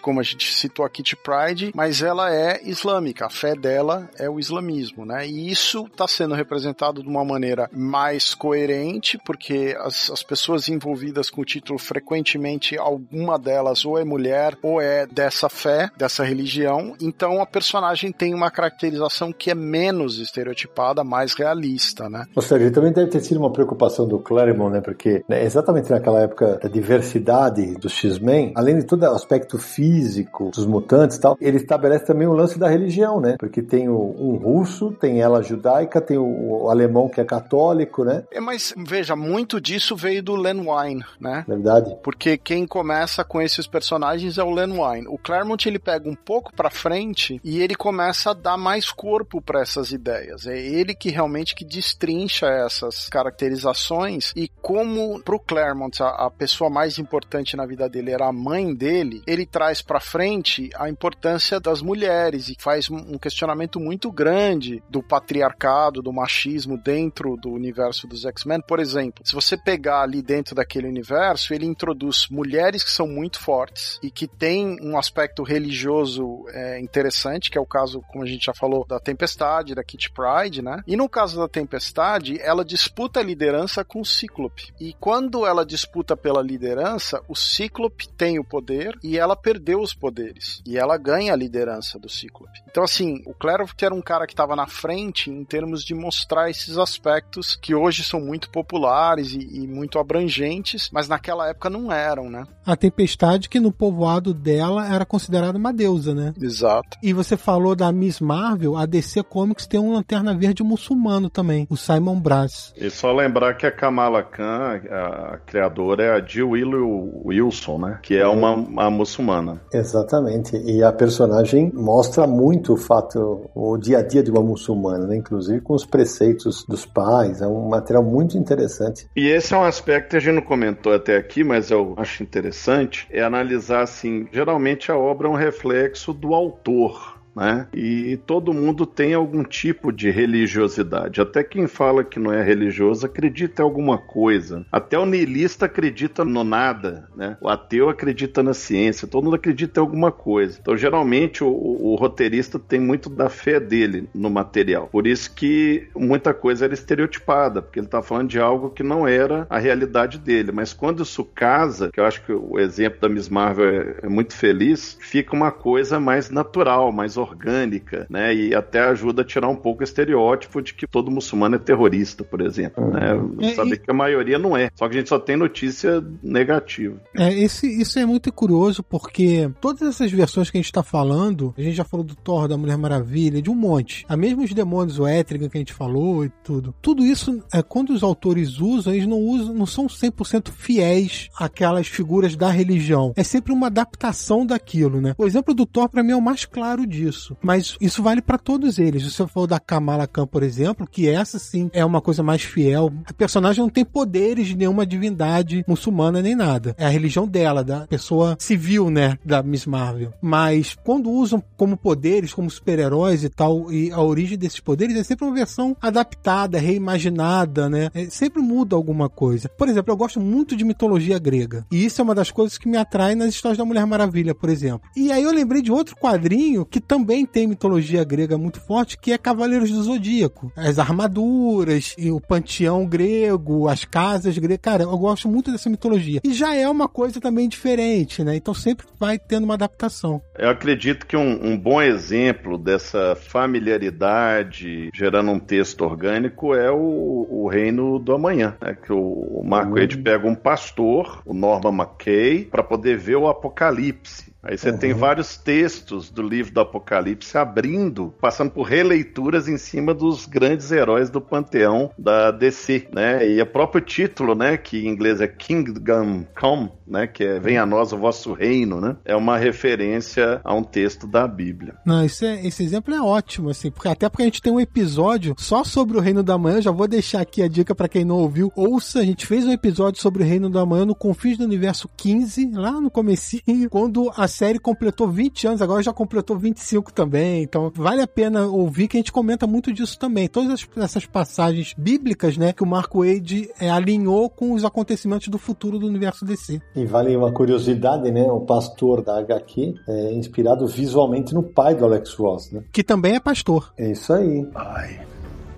como a gente citou a Kitty Pride, mas ela é islâmica, a fé dela é o islamismo, né? E isso está sendo representado de uma maneira mais coerente, porque as, as pessoas envolvidas com o título frequentemente alguma delas ou é mulher ou é dessa fé, dessa religião, então a personagem tem uma caracterização que é menos estereotipada, mais realista, né? Ou seja, também deve ter sido uma preocupação do Claremont, né? Porque né, exatamente naquela época da diversidade dos X-Men, além de todo o físico dos mutantes e tal, ele estabelece também o lance da religião, né? Porque tem o, um russo, tem ela judaica, tem o, o, alemão que é católico, né? É, mas veja, muito disso veio do Len Wein, né? Verdade. Porque quem começa com esses personagens é o Len Wein. O Claremont ele pega um pouco para frente e ele começa a dar mais corpo para essas ideias. É ele que realmente que destrincha essas caracterizações e como pro Claremont a, a pessoa mais importante na vida dele era a mãe dele, ele traz para frente a importância das mulheres e faz um questionamento muito grande do patriarcado, do machismo dentro do universo dos X-Men. Por exemplo, se você pegar ali dentro daquele universo, ele introduz mulheres que são muito fortes e que têm um aspecto religioso é, interessante, que é o caso, como a gente já falou, da Tempestade, da Kitty Pride, né? E no caso da Tempestade, ela disputa a liderança com o Cíclope. E quando ela disputa pela liderança, o Cíclope tem o poder e ela perdeu os poderes. E ela ganha a liderança do Cíclope. Então, assim, o Claremont era um cara que estava na frente em termos de mostrar esses aspectos que hoje são muito populares e, e muito abrangentes, mas naquela época não eram, né? A Tempestade, que no povoado dela era considerada uma deusa, né? Exato. E você falou da Miss Marvel, a DC Comics tem um Lanterna Verde muçulmano também, o Simon Brass. E só lembrar que a Kamala Khan, a, criadora, é a Jill Wilson, né? Que é uma, uma muçulmana. Exatamente. E a personagem mostra muito o fato, o dia a dia de uma muçulmana, né? Inclusive com os preceitos dos pais. É um material muito interessante. E esse é um aspecto que a gente não comentou até aqui, mas eu acho interessante, é analisar assim, geralmente a obra é um reflexo do autor né? E todo mundo tem algum tipo de religiosidade. Até quem fala que não é religioso acredita em alguma coisa. Até o niilista acredita no nada, né? O ateu acredita na ciência. Todo mundo acredita em alguma coisa. Então, geralmente, o, o, roteirista tem muito da fé dele no material. Por isso que muita coisa era estereotipada, porque ele está falando de algo que não era a realidade dele. Mas quando isso casa, que eu acho que o exemplo da Miss Marvel é, é muito feliz, fica uma coisa mais natural, mais orgânica, né? E até ajuda a tirar um pouco o estereótipo de que todo muçulmano é terrorista, por exemplo. Né? Uhum. É, Saber e... que a maioria não é. Só que a gente só tem notícia negativa. É, esse, isso é muito curioso porque todas essas versões que a gente está falando, a gente já falou do Thor, da Mulher Maravilha, de um monte. A mesmo os demônios, o Étriga que a gente falou e tudo. Tudo isso, é, quando os autores usam, eles não usam, não são 100% fiéis àquelas figuras da religião. É sempre uma adaptação daquilo, né? O exemplo do Thor, para mim, é o mais claro disso Mas isso vale para todos eles. Se você for da Kamala Khan, por exemplo, que essa sim é uma coisa mais fiel. A personagem não tem poderes de nenhuma divindade muçulmana nem nada. É a religião dela, da pessoa civil, né, da Miss Marvel. Mas quando usam como poderes, como super-heróis e tal, e a origem desses poderes é sempre uma versão adaptada, reimaginada, né? É, sempre muda alguma coisa. Por exemplo, eu gosto muito de mitologia grega. E isso é uma das coisas que me atrai nas histórias da Mulher Maravilha, por exemplo. E aí eu lembrei de outro quadrinho que também também tem mitologia grega muito forte, que é Cavaleiros do Zodíaco. As armaduras, e o panteão grego, as casas gregas. Cara, eu gosto muito dessa mitologia. E já é uma coisa também diferente, né? Então sempre vai tendo uma adaptação. Eu acredito que um, um bom exemplo dessa familiaridade gerando um texto orgânico é o, o Reino do Amanhã, né? que o Marco Ed pega um pastor, o Norman McKay, para poder ver o Apocalipse. Aí você uhum. tem vários textos do livro do Apocalipse abrindo, passando por releituras em cima dos grandes heróis do panteão da DC, né? E o próprio título, né, que em inglês é Kingdom Come, né, que é Venha a nós o vosso reino, né? É uma referência a um texto da Bíblia. Não, esse, é, esse exemplo é ótimo, assim, porque até porque a gente tem um episódio só sobre o reino da manhã, já vou deixar aqui a dica para quem não ouviu, ouça, a gente fez um episódio sobre o reino da manhã no Confins do Universo 15, lá no comecinho, quando a série completou 20 anos, agora já completou 25 também. Então vale a pena ouvir que a gente comenta muito disso também. Todas essas passagens bíblicas, né, que o Marco Wade é, alinhou com os acontecimentos do futuro do universo DC. E vale uma curiosidade, né? O pastor da HQ é inspirado visualmente no pai do Alex Ross, né? Que também é pastor. É isso aí. I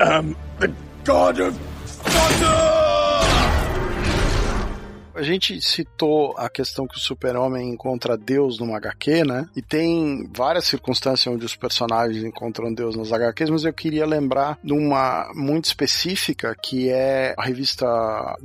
am the God of Thunder! A gente citou a questão que o super-homem encontra Deus numa HQ, né? E tem várias circunstâncias onde os personagens encontram Deus nas HQs, mas eu queria lembrar de uma muito específica, que é a revista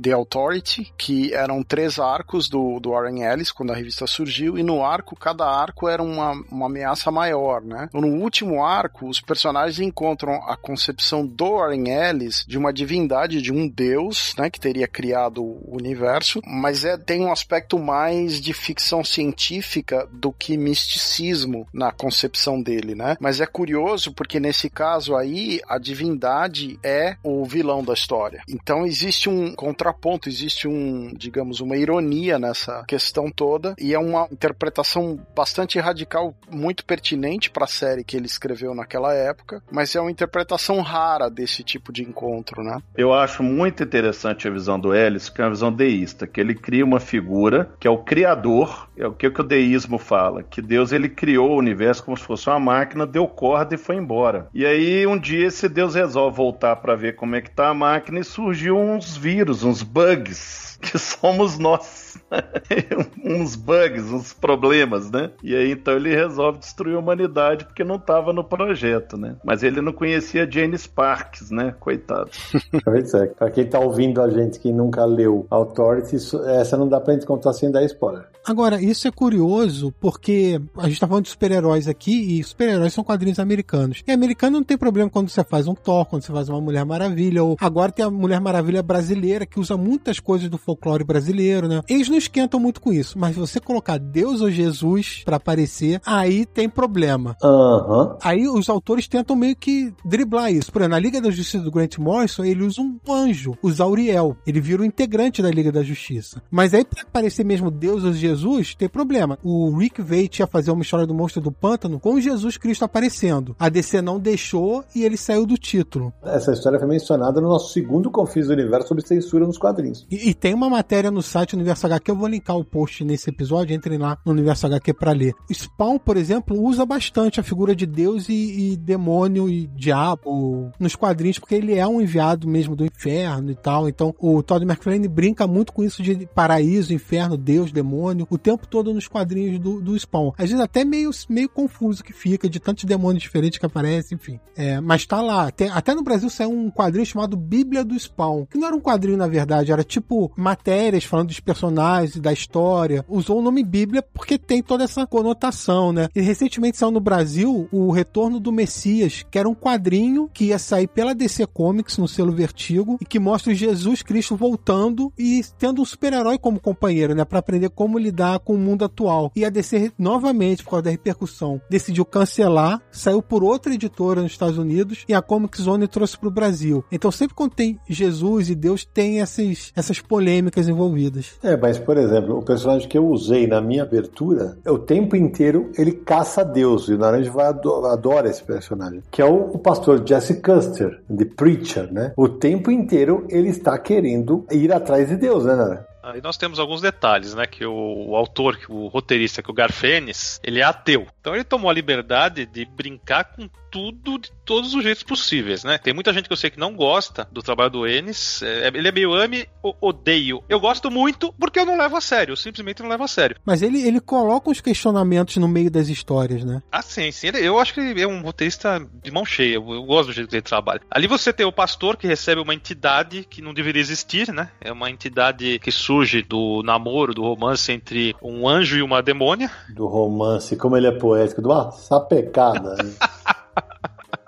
The Authority, que eram três arcos do, do Warren Ellis, quando a revista surgiu, e no arco, cada arco era uma, uma ameaça maior, né? No último arco, os personagens encontram a concepção do Warren Ellis de uma divindade, de um deus, né? Que teria criado o universo, mas é, tem um aspecto mais de ficção científica do que misticismo na concepção dele, né? Mas é curioso porque nesse caso aí a divindade é o vilão da história. Então existe um contraponto, existe um, digamos, uma ironia nessa questão toda e é uma interpretação bastante radical, muito pertinente para a série que ele escreveu naquela época, mas é uma interpretação rara desse tipo de encontro, né? Eu acho muito interessante a visão do Ellis, que é uma visão deísta, que ele ele cria uma figura que é o criador, é o que, o deísmo fala, que Deus ele criou o universo como se fosse uma máquina, deu corda e foi embora. E aí um dia esse Deus resolve voltar para ver como é que tá a máquina e surgiu uns vírus, uns bugs que somos nós. uns bugs, uns problemas, né? E aí então ele resolve destruir a humanidade porque não estava no projeto, né? Mas ele não conhecia Jane Sparks, né? Coitado. pois é, pra quem tá ouvindo a gente que nunca leu Authority, essa não dá pra gente contar sem dar spoiler. Agora, isso é curioso porque a gente tá falando de super-heróis aqui e super-heróis são quadrinhos americanos. E americano não tem problema quando você faz um Thor, quando você faz uma Mulher Maravilha, ou agora tem a Mulher Maravilha brasileira que usa muitas coisas do folclore brasileiro, né? Eles não esquentam muito com isso, mas você colocar Deus ou Jesus para aparecer, aí tem problema. Uhum. Aí os autores tentam meio que driblar isso. Por exemplo, na Liga da Justiça do Grant Morrison, ele usa um anjo, o Zauriel. Ele vira o integrante da Liga da Justiça. Mas aí pra aparecer mesmo Deus ou Jesus Jesus, tem problema. O Rick Veit ia fazer uma história do monstro do pântano com Jesus Cristo aparecendo. A DC não deixou e ele saiu do título. Essa história foi mencionada no nosso segundo Confis do Universo sobre censura nos quadrinhos. E, e, tem uma matéria no site Universo HQ, eu vou linkar o post nesse episódio, entrem lá no Universo HQ para ler. Spawn, por exemplo, usa bastante a figura de Deus e, e demônio e diabo nos quadrinhos, porque ele é um enviado mesmo do inferno e tal. Então o Todd McFarlane brinca muito com isso de paraíso, inferno, Deus, demônio o tempo todo nos quadrinhos do, do Spawn. Às vezes até meio, meio confuso que fica, de tantos demônios diferentes que aparecem, enfim. É, mas tá lá. Até, até no Brasil saiu um quadrinho chamado Bíblia do Spawn, que não era um quadrinho, na verdade, era tipo matérias falando dos personagens da história. Usou o nome Bíblia porque tem toda essa conotação, né? E recentemente saiu no Brasil o Retorno do Messias, que era um quadrinho que ia sair pela DC Comics no selo Vertigo e que mostra Jesus Cristo voltando e tendo um super-herói como companheiro, né? Pra aprender como lidar com o mundo atual. E a DC, novamente, por causa da repercussão, decidiu cancelar, saiu por outra editora nos Estados Unidos e a Comic Zone trouxe para o Brasil. Então, sempre quando tem Jesus e Deus, tem essas, essas polêmicas envolvidas. É, mas, por exemplo, o personagem que eu usei na minha abertura, o tempo inteiro ele caça Deus, e o Naranjo vai adora esse personagem, que é o, o pastor Jesse Custer, The Preacher, né? O tempo inteiro ele está querendo ir atrás de Deus, né, Naranjo? Aí nós temos alguns detalhes, né? Que o, o autor, que o roteirista, que o Garfênis, ele é ateu. Então ele tomou a liberdade de brincar com tudo de todos os jeitos possíveis, né? Tem muita gente que eu sei que não gosta do trabalho do Ennis. É, ele é meio ame ou odeio. Eu gosto muito porque eu não levo a sério. Eu simplesmente não levo a sério. Mas ele, ele coloca os questionamentos no meio das histórias, né? Ah, sim, sim. Ele- Eu acho que ele é um roteirista de mão cheia. Eu, eu gosto do jeito que ele trabalha. Ali você tem o pastor que recebe uma entidade que não deveria existir, né? É uma entidade que surge do namoro, do romance entre um anjo e uma demônia. Do romance, como ele é poético, de uma sapecada. né?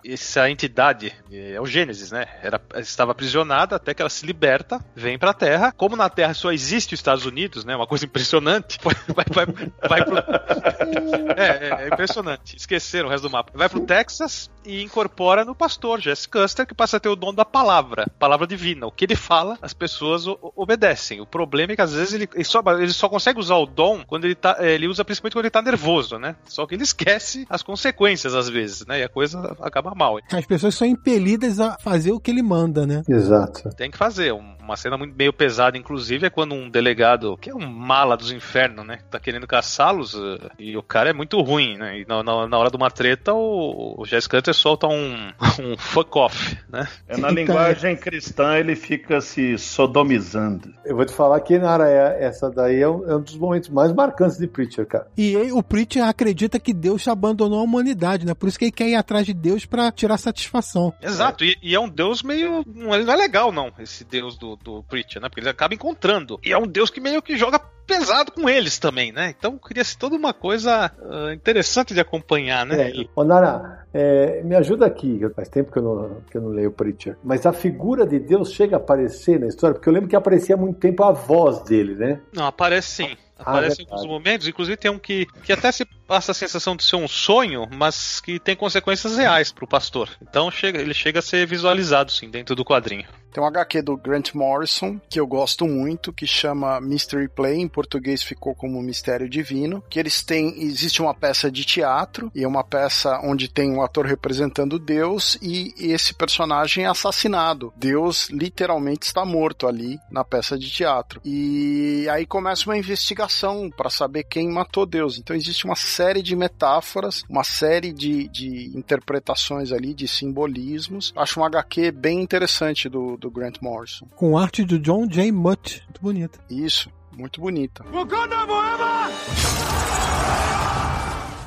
essa entidade é o Gênesis, né? Era, estava aprisionada até que ela se liberta, vem pra Terra. Como na Terra só existe os Estados Unidos, né? Uma coisa impressionante. Vai, vai, vai pro... é, é, é impressionante. Esqueceram o resto do mapa. Vai pro Texas e incorpora no pastor Jesse Custer, que passa a ter o dom da palavra, palavra divina. O que ele fala, as pessoas obedecem. O problema é que às vezes ele, ele só, ele só consegue usar o dom quando ele tá. Ele usa principalmente quando ele tá nervoso, né? Só que ele esquece as consequências às vezes, né? E a coisa acaba mal. As pessoas são impelidas a fazer o que ele manda, né? Exato. Tem que fazer. Um- Uma cena muito meio pesada, inclusive, é quando um delegado, que é um mala dos infernos, né? Tá querendo caçá-los, eh, e o cara é muito ruim, né? E na, na- na hora de uma treta, o, o Jess Cutter solta um, um fuck off, né? É, na linguagem cristã ele fica se sodomizando. Eu vou te falar que, Nara, é- essa daí é um, é um dos momentos mais marcantes de Preacher, cara. E aí, o Preacher acredita que Deus abandonou a humanidade, né? Por isso que ele quer ir atrás de Deus pra tirar satisfação. Exato, e, e é um deus meio. Não, ele não é legal, não, esse deus do, do Preacher, né? Porque ele acaba encontrando. E é um deus que meio que joga pesado com eles também, né? Então cria-se toda uma coisa ah, interessante de acompanhar, né? É, Ô, Nara, é, me ajuda aqui. Faz tempo que eu, não, que eu não leio Preacher. Mas a figura de Deus chega a aparecer na história? Porque eu lembro que aparecia há muito tempo a voz dele, né? Não, aparece sim. Aparece em verdade. alguns momentos, inclusive tem um que, que até se passa a sensação de ser um sonho, mas que tem consequências reais pro pastor. Então chega, ele chega a ser visualizado, sim, dentro do quadrinho. Tem um HQ do Grant Morrison, que eu gosto muito, que chama Mystery Play, em português ficou como Mistério Divino, que eles têm, existe uma peça de teatro, e é uma peça onde tem um ator representando Deus, e esse personagem é assassinado. Deus literalmente está morto ali na peça de teatro. E aí começa uma investigação para saber quem matou Deus. Então existe uma série de metáforas, uma série de, de interpretações ali, de simbolismos. Acho um HQ bem interessante do, do Grant Morrison. Com arte do John J. Mutt. Muito bonita. Isso, muito bonita.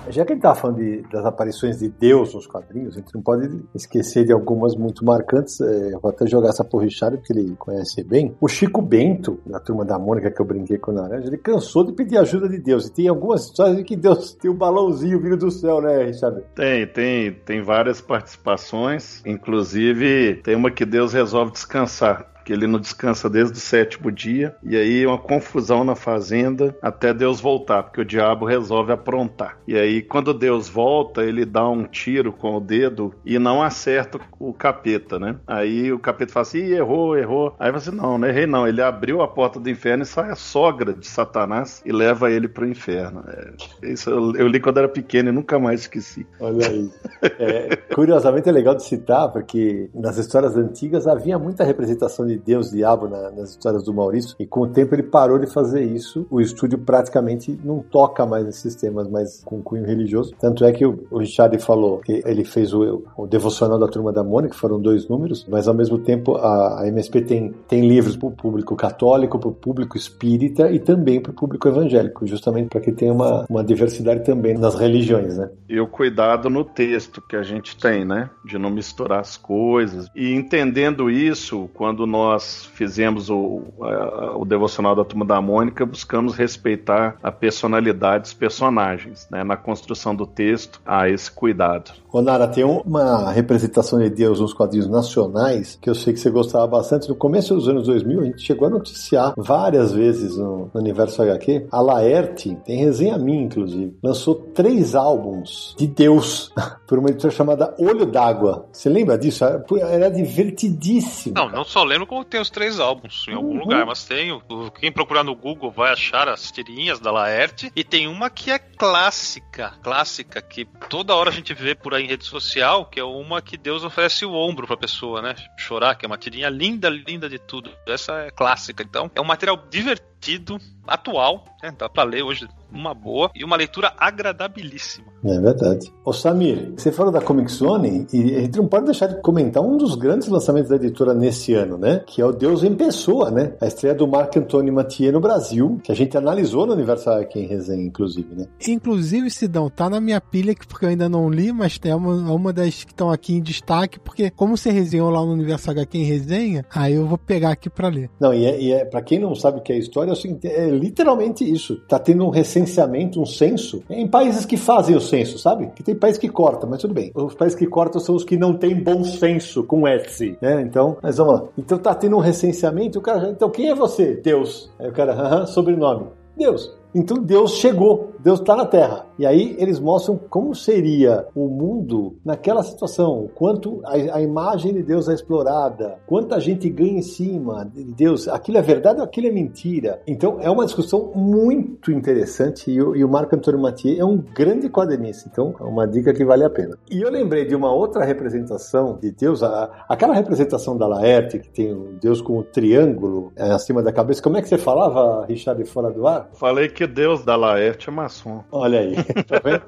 Já que a gente tá falando de- das aparições de Deus nos quadrinhos, a gente não pode esquecer de algumas muito marcantes. É, vou até jogar essa porrichada, porque ele conhece bem. O Chico Bento, na turma da Mônica que eu brinquei com o Naranja, ele cansou de pedir ajuda de Deus. E tem algumas histórias em que Deus tem um balãozinho vindo do céu, né, Richard? Tem, tem, tem várias participações. Inclusive, tem uma que Deus resolve descansar. Que ele não descansa desde o sétimo dia. E aí uma confusão na fazenda até Deus voltar, porque o diabo resolve aprontar. E aí, quando Deus volta, ele dá um tiro com o dedo e não acerta o capeta, né? Aí o capeta fala assim: errou, errou. Aí você, não, não errei, não. Ele abriu a porta do inferno e sai a sogra de Satanás e leva ele pro inferno. É, isso eu, eu li quando era pequeno e nunca mais esqueci. Olha aí. É, curiosamente é legal de citar, porque nas histórias antigas havia muita representação de Deus e diabo na- nas histórias do Maurício, e com o tempo ele parou de fazer isso. O estúdio praticamente não toca mais nesses temas, mas com cunho religioso. Tanto é que o, o Richard falou que ele fez o, o devocional da Turma da Mônica, que foram dois números, mas ao mesmo tempo a, a MSP tem, tem livros para o público católico, para o público espírita e também para o público evangélico, justamente para que tenha uma, uma diversidade também nas religiões, né? E o cuidado no texto que a gente tem, né? De não misturar as coisas. E entendendo isso, quando nós fizemos o, a- o devocional da Turma da Mônica, buscamos respeitar a personalidade dos personagens, né? Na construção do texto, há esse cuidado. Ô Nara, tem uma representação de Deus nos quadrinhos nacionais que eu sei que você gostava bastante. No começo dos anos 2000, a gente chegou a noticiar várias vezes no, no Universo HQ. A Laerte, tem resenha minha, inclusive, lançou três álbuns de Deus por uma editora chamada Olho d'Água. Você lembra disso? Era era divertidíssimo. Não, não só lembro como tem os três álbuns em algum Uhum. lugar, mas tem. Quem procurar no Google vai achar as tirinhas da Laerte. E tem uma que é clássica, clássica, que toda hora a gente vê por aí em rede social, que é uma que Deus oferece o ombro pra pessoa, né? Chorar, que é uma tirinha linda, linda de tudo. Essa é clássica. Então, é um material divertido divertido, atual, né? dá pra ler hoje uma boa e uma leitura agradabilíssima. É verdade. Ô Samir, você falou da Comic Zone e a gente não pode deixar de comentar um dos grandes lançamentos da editora nesse ano, né? Que é o Deus em Pessoa, né? A estreia do Marc Antônio Mathieu no Brasil, que a gente analisou no Universal aqui em resenha, inclusive, né? Inclusive, Sidão, tá na minha pilha, que- porque eu ainda não li, mas tem uma, uma das que estão aqui em destaque, porque como você resenhou lá no Universo HQ em resenha, aí eu vou pegar aqui pra ler. Não, e, é, e é, pra quem não sabe o que é história, é, seguinte, é literalmente isso. Tá tendo um recenseamento, um censo, em países que fazem o censo, sabe? Que tem país que corta, mas tudo bem. Os países que cortam são os que não têm bom senso com Etsy, né? Então, mas vamos lá. Então tá tendo um recenseamento, o cara, então quem é você? Deus. Aí o cara, aham, sobrenome. Deus. Então Deus chegou, Deus está na Terra. E aí eles mostram como seria o mundo naquela situação, quanto a, a imagem de Deus é explorada, quanta gente ganha em cima de Deus, aquilo é verdade ou aquilo é mentira. Então é uma discussão muito interessante e o, e o Marco Antônio Mathieu é um grande quadrinista, então é uma dica que vale a pena. E eu lembrei de uma outra representação de Deus, a- aquela representação da Laerte, que tem o Deus com o triângulo é, acima da cabeça. Como é que você falava, Richard, fora do ar? Falei que Deus da Laerte é maçom. Olha aí, tá vendo?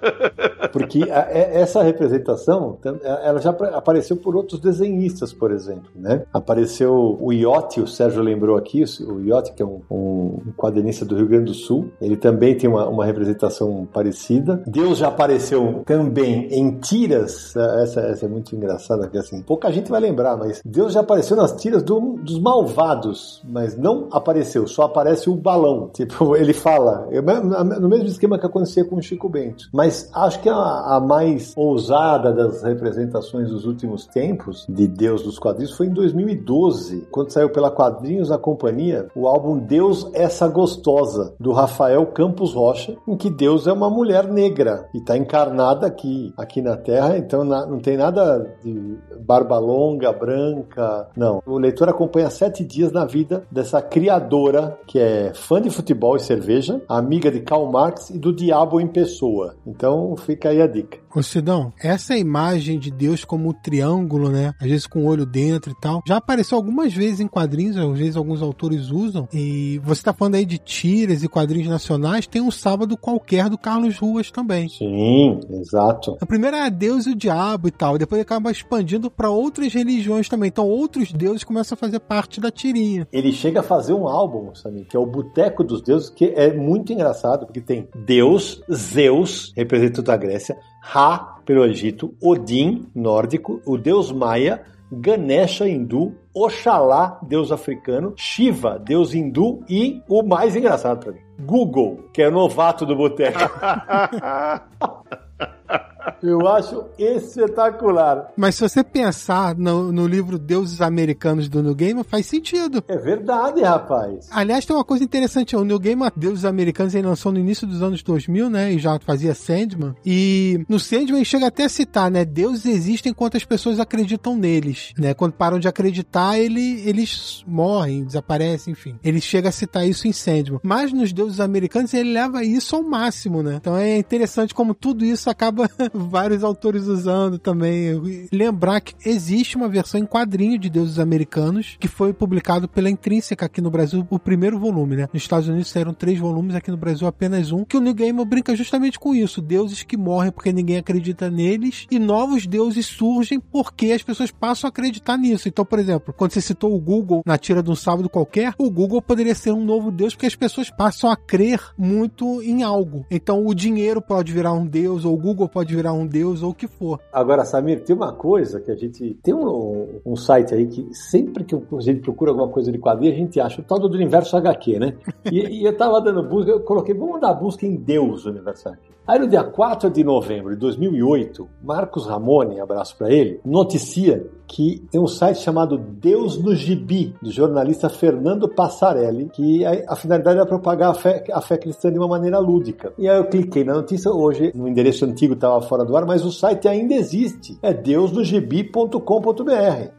Porque a- é- essa representação, tam- ela já apare- apareceu por outros desenhistas, por exemplo, né? Apareceu o Iotti, o Sérgio lembrou aqui, o Iotti, que é um, um quadrinista do Rio Grande do Sul, ele também tem uma, uma representação parecida. Deus já apareceu também em tiras, essa, essa é muito engraçada, que assim, pouca gente vai lembrar, mas Deus já apareceu nas tiras do- dos malvados, mas não apareceu, só aparece o balão. Tipo, ele fala, no mesmo esquema que acontecia com o Chico Bento. Mas acho que a, a mais ousada das representações dos últimos tempos de Deus dos quadrinhos foi em 2012, quando saiu pela Quadrinhos a Companhia o álbum Deus Essa Gostosa, do Rafael Campos Rocha, em que Deus é uma mulher negra e está encarnada aqui, aqui na Terra, então na- não tem nada de barba longa, branca, não. O leitor acompanha sete dias na vida dessa criadora que é fã de futebol e cerveja, amiga de Karl Marx e do diabo em pessoa. Então fica aí a dica. Ô Sidão, essa imagem de Deus como triângulo, né? Às vezes com o olho dentro e tal, já apareceu algumas vezes em quadrinhos, às vezes alguns autores usam. E você tá falando aí de tiras e quadrinhos nacionais, tem um sábado qualquer do Carlos Ruas também. Sim, exato. A primeira é Deus e o Diabo e tal, e depois acaba expandindo para outras religiões também. Então outros deuses começam a fazer parte da tirinha. Ele chega a fazer um álbum, Samir, que é o Boteco dos Deuses, que é muito engraçado, porque tem Deus, Zeus, representante da Grécia, Ra, pelo Egito, Odin, nórdico, o deus maia, Ganesha, hindu, Oxalá, deus africano, Shiva, deus hindu e o mais engraçado pra mim, Google, que é novato do Boteco. Eu acho espetacular. Mas se você pensar no, no livro Deuses Americanos do New Game, faz sentido. É verdade, rapaz. Aliás, tem uma coisa interessante, o New Game Deuses Americanos ele lançou no início dos anos 2000, né, e já fazia Sandman, e no Sandman ele chega até a citar, né, deuses existem enquanto as pessoas acreditam neles, né, quando param de acreditar, ele, eles morrem, desaparecem, enfim. Ele chega a citar isso em Sandman. Mas nos deuses americanos ele leva isso ao máximo, né, então é interessante como tudo isso acaba vários autores usando também. Lembrar que existe uma versão em quadrinho de deuses americanos que foi publicado pela Intrínseca aqui no Brasil, o primeiro volume, né? Nos Estados Unidos saíram três volumes, aqui no Brasil apenas um, que o New Gamer brinca justamente com isso. Deuses que morrem porque ninguém acredita neles e novos deuses surgem porque as pessoas passam a acreditar nisso. Então, por exemplo, quando você citou o Google na tira de um sábado qualquer, o Google poderia ser um novo deus porque as pessoas passam a crer muito em algo. Então, o dinheiro pode virar um deus, ou o Google pode virar um deus, ou o que for. Agora, Samir, tem uma coisa que a gente. Tem um, um site aí que sempre que a gente procura alguma coisa de quadrinho, a gente acha o tal do universo HQ, né? E, e eu tava dando busca, eu coloquei, vamos dar busca em Deus universo HQ. Aí no dia 4 de novembro de 2008, Marcos Ramone, abraço para ele, noticia que tem um site chamado Deus no Gibi, do jornalista Fernando Passarelli, que a, finalidade é propagar a fé, a fé cristã de uma maneira lúdica. E aí eu cliquei na notícia, hoje no endereço antigo estava fora do ar, mas o site ainda existe. É deusnogibi.com.br.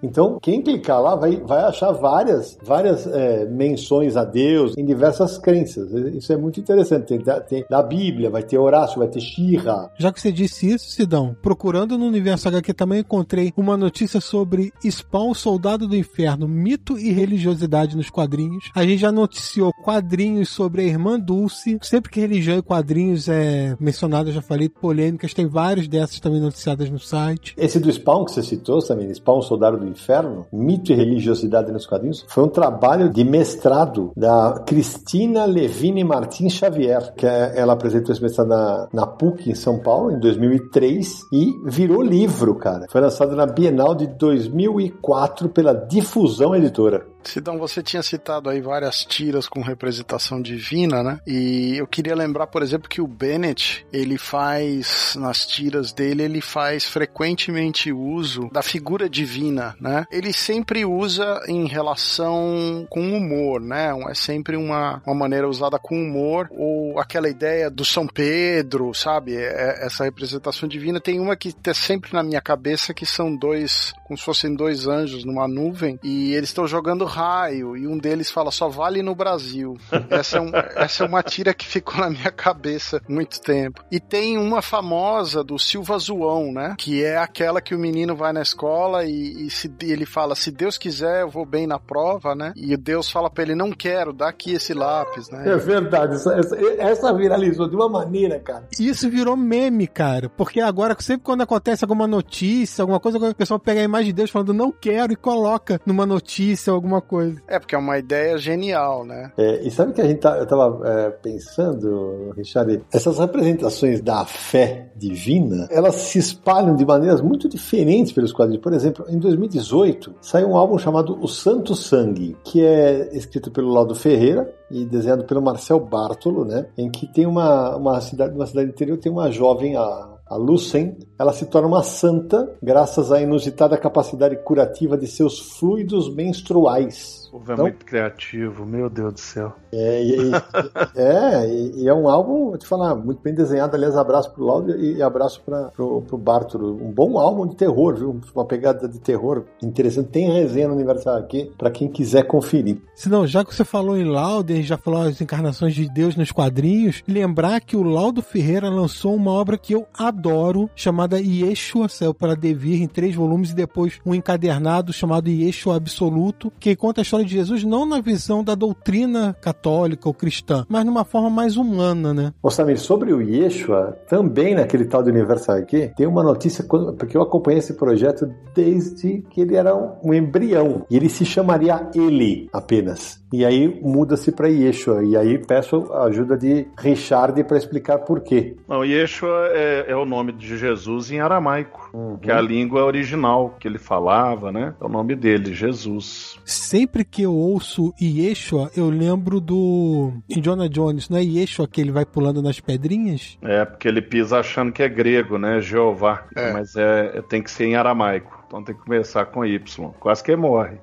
Então, quem clicar lá vai, vai achar várias, várias é, menções a Deus em diversas crenças. Isso é muito interessante. Tem, tem da Bíblia, vai ter Horácio, vai ter Shira. Já que você disse isso, Sidão, procurando no universo HQ também encontrei uma notícia sobre Spawn, Soldado do Inferno, Mito e Religiosidade nos quadrinhos. A gente já noticiou quadrinhos sobre a Irmã Dulce. Sempre que religião e quadrinhos é mencionado, eu já falei, polêmicas, tem vários dessas também noticiadas no site. Esse do Spawn que você citou, também, Spawn, Soldado do Inferno, Mito e Religiosidade nos quadrinhos, foi um trabalho de mestrado da Cristina Levine Martins Xavier, que é, ela apresentou esse mestrado na, na PUC em São Paulo em 2003 e virou livro, cara. Foi lançado na Bienal de 2004 pela Difusão Editora. Sidão, você tinha citado aí várias tiras com representação divina, né? E eu queria lembrar, por exemplo, que o Bennett, ele faz, nas tiras dele, ele faz frequentemente uso da figura divina, né? Ele sempre usa em relação com humor, né? É sempre uma, uma maneira usada com humor, ou aquela ideia do São Pedro, sabe? É, essa representação divina. Tem uma que tá sempre na minha cabeça, que são dois, como se fossem dois anjos numa nuvem, e eles estão jogando raio e um deles fala só vale no Brasil. Essa é, um, essa é uma tira que ficou na minha cabeça muito tempo. E tem uma famosa do Silva Zoão, né? Que é aquela que o menino vai na escola e, e se, ele fala: se Deus quiser, eu vou bem na prova, né? E Deus fala para ele: não quero, dá aqui esse lápis, né? É verdade, essa, essa viralizou de uma maneira, cara. Isso virou meme, cara. Porque agora, sempre quando acontece alguma notícia, alguma coisa, o pessoal pega a imagem de Deus falando não quero e coloca numa notícia alguma coisa. É, porque é uma ideia genial, né? É, e sabe que a gente tá, eu tava é, pensando, Richard, essas representações da fé divina, elas se espalham de maneiras muito diferentes pelos quadrinhos. Por exemplo, em 2018 saiu um álbum chamado O Santo Sangue, que é escrito pelo Laudo Ferreira e desenhado pelo Marcel Bartolo, né? Em que tem uma, uma cidade, uma cidade interior, tem uma jovem, a a Lucen, ela se torna uma santa graças à inusitada capacidade curativa de seus fluidos menstruais. O povo é então, muito criativo, meu Deus do céu. É, e, e, é, e, e é um álbum, vou te falar, muito bem desenhado. Aliás, abraço pro Laudio e abraço para pro, pro Bartolo. Um bom álbum de terror, viu? Uma pegada de terror interessante. Tem resenha no aniversário aqui para quem quiser conferir. Se não, já que você falou em Lauder, já falou as encarnações de Deus nos quadrinhos, lembrar que o Laudo Ferreira lançou uma obra que eu adoro, chamada Yeshua, saiu para Devir em três volumes e depois um encadernado chamado Yeshua Absoluto, que conta a história de Jesus não na visão da doutrina católica ou cristã, mas numa forma mais humana, né? Ô Samir, sobre o Yeshua, também naquele tal de Universal aqui, tem uma notícia, porque eu acompanhei esse projeto desde que ele era um embrião, e ele se chamaria Ele apenas. E aí muda-se para Yeshua. E aí peço a ajuda de Richard para explicar por quê. Não, Yeshua é, é, o nome de Jesus em aramaico, uhum. que é a língua original que ele falava, né? É o nome dele, Jesus. Sempre que eu ouço Yeshua, eu lembro do Indiana Jones, não é Yeshua que ele vai pulando nas pedrinhas? É, porque ele pisa achando que é grego, né? Jeová. É. Mas é, tem que ser em aramaico. Então tem que começar com Y. Quase que morre.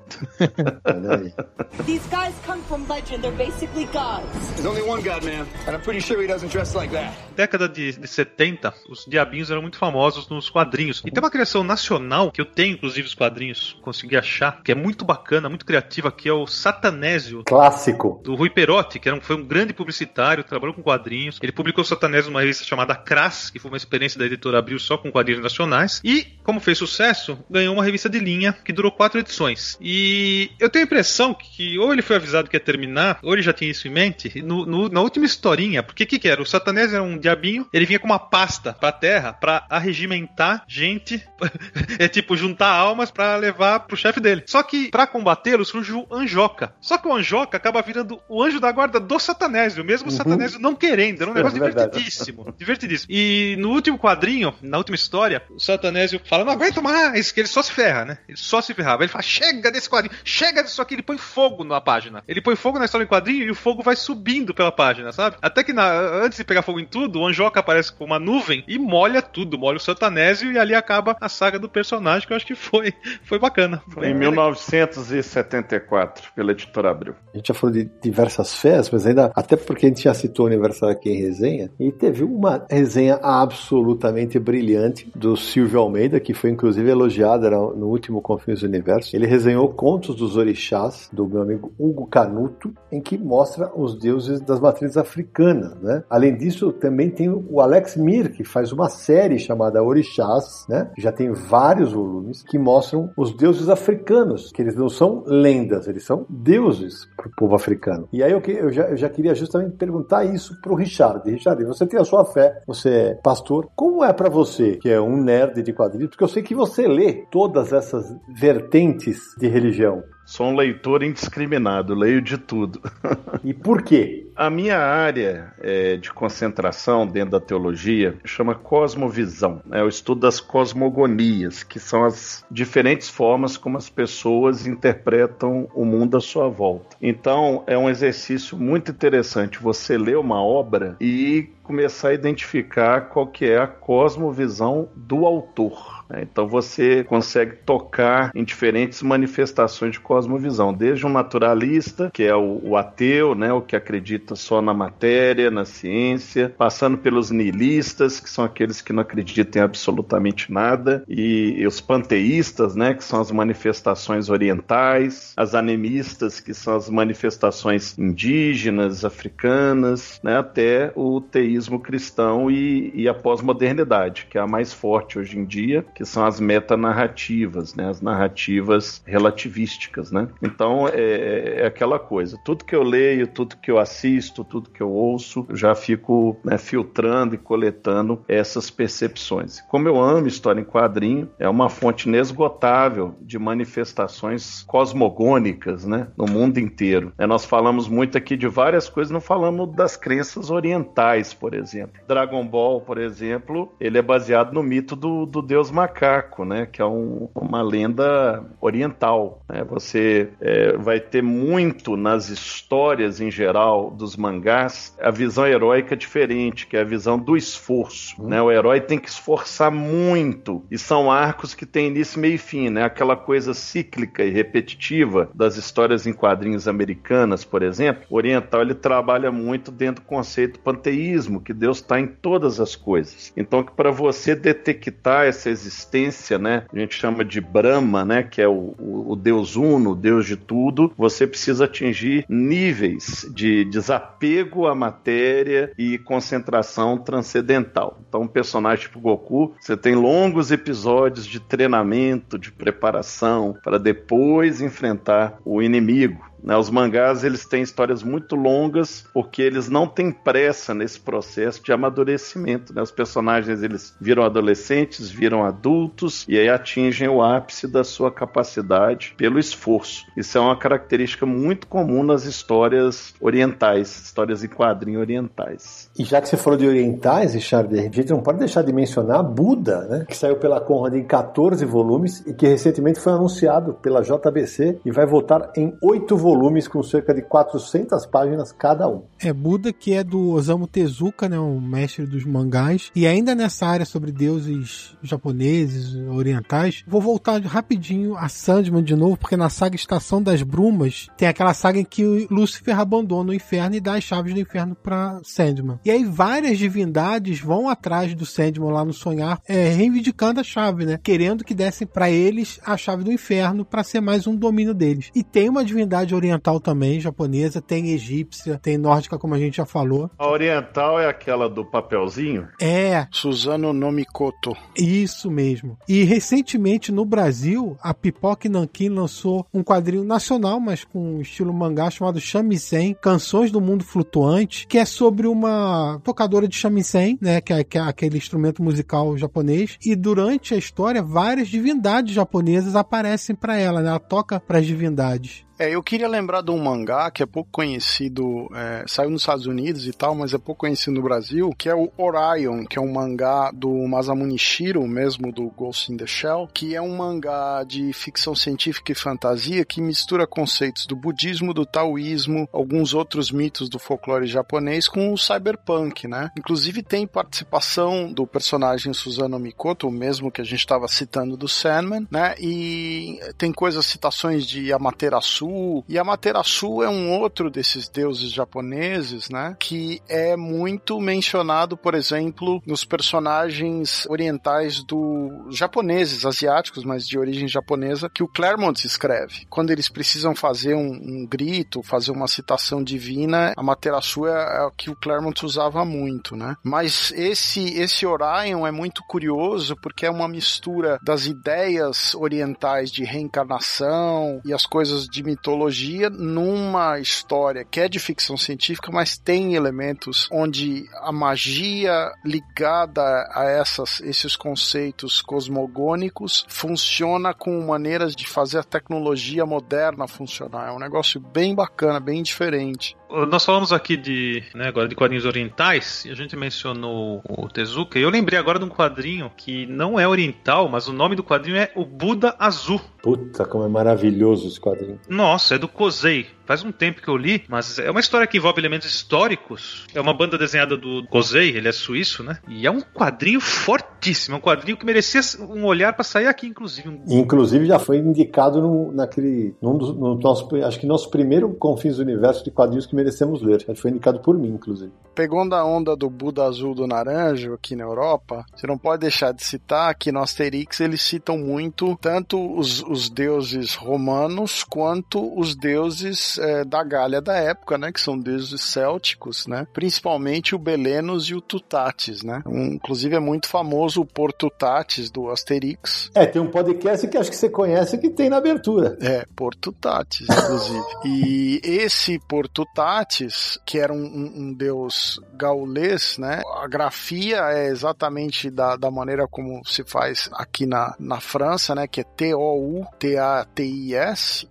These guys come from legend. They're basically gods. There's only one god, man. And I'm pretty sure he doesn't dress like that. Década de, de 70, os diabinhos eram muito famosos nos quadrinhos. E tem uma criação nacional, que eu tenho inclusive os quadrinhos, consegui achar, que é muito bacana, muito criativa, que é o Satanésio. Clássico. Do Rui Perotti, que era um, foi um grande publicitário, trabalhou com quadrinhos. Ele publicou o Satanésio numa revista chamada Crass, que foi uma experiência da editora Abril só com quadrinhos nacionais. E, como fez sucesso, ganhou uma revista de linha que durou quatro edições. E eu tenho a impressão que ou ele foi avisado que ia terminar, ou ele já tinha isso em mente, no, no, na última historinha, porque o que, que era? O Satanés era um diabinho, ele vinha com uma pasta pra terra pra arregimentar gente, é tipo juntar almas para levar pro chefe dele. Só que para combatê-lo surge o Anjoca. Só que o Anjoca acaba virando o anjo da guarda do Satanésio, mesmo uhum. o Satanésio não querendo. Era um negócio é divertidíssimo. Divertidíssimo. E no último quadrinho, na última história, o Satanésio fala: não aguento mais, que ele só se ferra né? Ele só se ferrava. Ele fala: chega desse quadrinho, chega disso aqui. Ele põe fogo na página. Ele põe fogo na história em quadrinho e o fogo vai subindo pela página, sabe? Até que na, antes de pegar fogo em tudo, o Anjoca aparece com uma nuvem e molha tudo, molha o Santanésio e ali acaba a saga do personagem, que eu acho que foi, foi bacana. Foi em 1974, pela editora Abril. A gente já falou de diversas festas, mas ainda, até porque a gente já citou o aniversário aqui em resenha, e teve uma resenha absolutamente brilhante do Silvio Almeida, que foi inclusive elogiado no, último Confins do Universo, ele resenhou Contos dos Orixás, do meu amigo Hugo Canuto, em que mostra os deuses das matrizes africanas, né? Além disso, também tem o Alex Mir, que faz uma série chamada Orixás, né? Já tem vários volumes que mostram os deuses africanos, que eles não são lendas, eles são deuses para o povo africano. E aí eu, eu, já, eu já queria justamente perguntar isso para o Richard. Richard, você tem a sua fé, você é pastor. Como é para você, que é um nerd de quadrinhos? Porque eu sei que você lê todas essas vertentes de religião. Sou um leitor indiscriminado, leio de tudo. e por quê? A minha área é, de concentração dentro da teologia chama cosmovisão, é o estudo das cosmogonias, que são as diferentes formas como as pessoas interpretam o mundo à sua volta. Então, é um exercício muito interessante você ler uma obra e começar a identificar qual que é a cosmovisão do autor. Né? Então você consegue tocar em diferentes manifestações de cosmovisão, desde um naturalista, que é o, o ateu, né, o que acredita só na matéria, na ciência, passando pelos nihilistas, que são aqueles que não acreditam em absolutamente nada, e, e os panteístas, né, que são as manifestações orientais, as animistas, que são as manifestações indígenas, africanas, né, até o teísmo cristão e, e a pós-modernidade, que é a mais forte hoje em dia, que são as metanarrativas, né? As narrativas relativísticas, né? Então é, é, aquela coisa. Tudo que eu leio, tudo que eu assisto, tudo que eu ouço, eu já fico né, filtrando e coletando essas percepções. Como eu amo história em quadrinho, é uma fonte inesgotável de manifestações cosmogônicas, né? No mundo inteiro. É, nós falamos muito aqui de várias coisas, não falamos das crenças orientais, por exemplo. Dragon Ball, por exemplo, ele é baseado no mito do, do deus macaco, né? Que é um, uma lenda oriental. Né? Você é, vai ter muito nas histórias em geral dos mangás a visão heróica diferente, que é a visão do esforço. Uhum. Né? O herói tem que esforçar muito e são arcos que têm início, meio e fim, né? Aquela coisa cíclica e repetitiva das histórias em quadrinhos americanas, por exemplo. O oriental ele trabalha muito dentro do conceito panteísmo, que Deus está em todas as coisas. Então, que para você detectar essa existência existência, né? A gente chama de Brahma, né? Que é o, o, o Deus uno, Deus de tudo. Você precisa atingir níveis de desapego à matéria e concentração transcendental. Então, um personagem tipo Goku, você tem longos episódios de treinamento, de preparação, para depois enfrentar o inimigo. Né? Os mangás eles têm histórias muito longas porque eles não têm pressa nesse processo de amadurecimento. Né? Os personagens eles viram adolescentes, viram adultos e aí atingem o ápice da sua capacidade pelo esforço. Isso é uma característica muito comum nas histórias orientais, histórias em quadrinho orientais. E já que você falou de orientais, Richard, a gente não pode deixar de mencionar Buda, né? que saiu pela Conrad em 14 volumes e que recentemente foi anunciado pela JBC e vai voltar em 8 volumes volumes com cerca de 400 páginas cada um. É Buda, que é do Osamu Tezuka, né, o mestre dos mangás. E ainda nessa área sobre deuses japoneses, orientais, vou voltar rapidinho a Sandman de novo, porque na saga Estação das Brumas tem aquela saga em que Lúcifer abandona o inferno e dá as chaves do inferno para Sandman. E aí várias divindades vão atrás do Sandman lá no sonhar, é, reivindicando a chave, né? Querendo que dessem para eles a chave do inferno para ser mais um domínio deles. E tem uma divindade oriental também, japonesa, tem egípcia, tem nórdica, como a gente já falou. A oriental é aquela do papelzinho? É. Suzano Nomikoto. Isso mesmo. E recentemente no Brasil, a Pipoca Nankin lançou um quadrinho nacional, mas com estilo mangá, chamado Shamisen, Canções do Mundo Flutuante, que é sobre uma tocadora de shamisen, né, que é, que é aquele instrumento musical japonês, e durante a história várias divindades japonesas aparecem para ela, né? Ela toca para as divindades. É, eu queria lembrar de um mangá que é pouco conhecido, é, saiu nos Estados Unidos e tal, mas é pouco conhecido no Brasil, que é o Orion, que é um mangá do Masamune Shiro, mesmo do Ghost in the Shell, que é um mangá de ficção científica e fantasia que mistura conceitos do budismo, do taoísmo, alguns outros mitos do folclore japonês com o cyberpunk, né? Inclusive tem participação do personagem Susano Mikoto, o mesmo que a gente estava citando do Sandman, né? E tem coisas, citações de Amaterasu Amaterasu. E Amaterasu é um outro desses deuses japoneses, né? Que é muito mencionado, por exemplo, nos personagens orientais do japoneses, asiáticos, mas de origem japonesa, que o Claremont escreve. Quando eles precisam fazer um, um grito, fazer uma citação divina, Amaterasu é, é o que o Claremont usava muito, né? Mas esse esse Orion é muito curioso porque é uma mistura das ideias orientais de reencarnação e as coisas de mitologia numa história que é de ficção científica, mas tem elementos onde a magia ligada a essas, esses conceitos cosmogônicos funciona com maneiras de fazer a tecnologia moderna funcionar. É um negócio bem bacana, bem diferente. Nós falamos aqui de, né, agora de quadrinhos orientais, e a gente mencionou o Tezuka, e eu lembrei agora de um quadrinho que não é oriental, mas o nome do quadrinho é O Buda Azul. Puta, como é maravilhoso esse quadrinho. Nossa, é do Kosei. Faz um tempo que eu li, mas é uma história que envolve elementos históricos. É uma banda desenhada do Kosei, ele é suíço, né? E é um quadrinho fortíssimo, é um quadrinho que merecia um olhar para sair aqui, inclusive. Inclusive já foi indicado no, naquele, num dos, no nosso, acho que nosso primeiro Confins do Universo de quadrinhos que merecemos ler. Foi indicado por mim, inclusive. Pegando a onda do Buda Azul do Naranjo aqui na Europa, você não pode deixar de citar que no Asterix eles citam muito tanto os, os deuses romanos quanto os deuses é, da Gália da época, né? Que são deuses célticos, né? Principalmente o Belenos e o Tutatis, né? Um, inclusive é muito famoso o Portutatis do Asterix. É, tem um podcast que acho que você conhece que tem na abertura. É, Portutatis, inclusive. e esse Portutatis, que era um, um, um deus gaulês, né? A grafia é exatamente da, da maneira como se faz aqui na, na França, né? Que é T-O-U-T-A-T-I-S.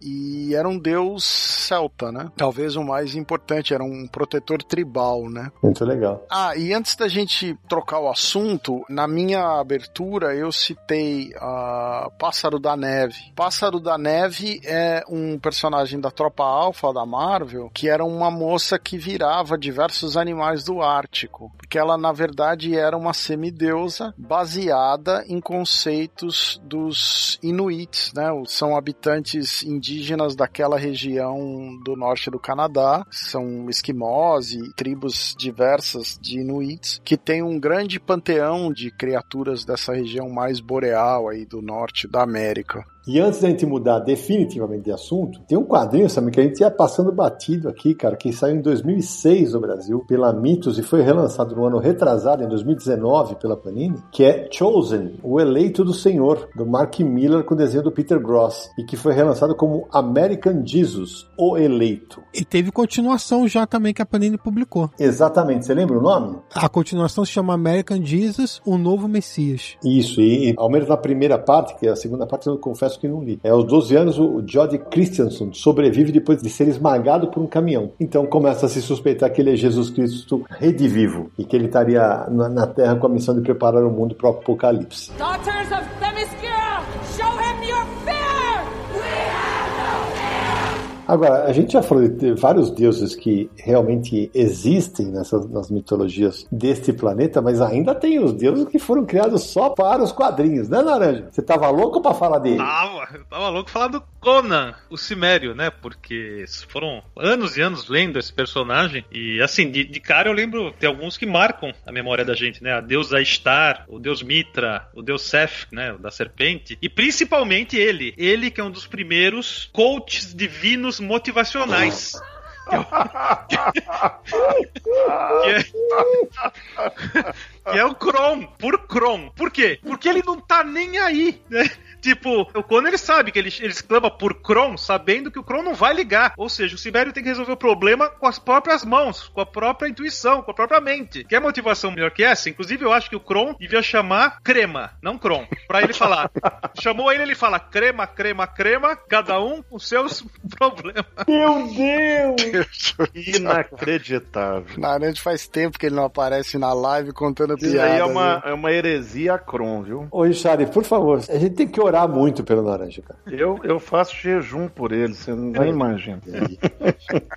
E era um deus celta, né? Talvez o mais importante, era um protetor tribal, né? Muito legal. Ah, e antes da gente trocar o assunto, na minha abertura eu citei a uh, Pássaro da Neve. Pássaro da Neve é um personagem da Tropa Alpha da Marvel que era uma moça que virava diversos animais do Ártico, porque ela na verdade era uma semideusa baseada em conceitos dos Inuits, né? São habitantes indígenas daquela região do norte do Canadá, são esquimós e tribos diversas de Inuits que tem um grande panteão de criaturas dessa região mais boreal aí do norte da América. E antes da gente mudar definitivamente de assunto, tem um quadrinho, sabe, que a gente ia passando batido aqui, cara, que saiu em 2006 no Brasil pela Mitos e foi relançado no ano retrasado, em 2019, pela Panini, que é Chosen, o Eleito do Senhor, do Mark Miller com desenho do Peter Gross, e que foi relançado como American Jesus, o Eleito. E teve continuação já também que a Panini publicou. Exatamente, você lembra o nome? A continuação se chama American Jesus, o Novo Messias. Isso, e ao menos na primeira parte, que é a segunda parte eu confesso que não li. É, aos 12 anos, o Jody Christensen sobrevive depois de ser esmagado por um caminhão. Então começa a se suspeitar que ele é Jesus Cristo redivivo e que ele estaria na, na Terra com a missão de preparar o mundo para o apocalipse. Daughters of Agora, a gente já falou de vários deuses que realmente existem nessas, nas mitologias deste planeta, mas ainda tem os deuses que foram criados só para os quadrinhos, né, Laranja? Você tava louco para falar dele? Tava, eu tava louco falar do Conan, o Cimério, né? Porque foram anos e anos lendo esse personagem e, assim, de, de cara eu lembro, tem alguns que marcam a memória da gente, né? A deusa Star, o deus Mitra, o deus Seth, né? O da serpente, e principalmente ele, ele que é um dos primeiros coaches divinos motivacionais. Que é, que é o Kron, por Kron. Por quê? Porque ele não tá nem aí, né? Tipo, o Conan ele sabe que ele, ele exclama por Kron, sabendo que o Kron não vai ligar. Ou seja, o Sibério tem que resolver o problema com as próprias mãos, com a própria intuição, com a própria mente. Quer motivação melhor que essa? Inclusive, eu acho que o Kron devia chamar Crema, não Kron. Pra ele falar. Chamou ele, ele fala crema, crema, crema, cada um com seus problemas. Meu Deus! Inacreditável. Naranja faz tempo que ele não aparece na live contando Isso piadas. aí é uma, né? é uma heresia Kron, viu? Ô, Richard, por favor, a gente tem que orar muito pelo Laranja, cara. Eu, eu faço jejum por ele, você não vai imaginar.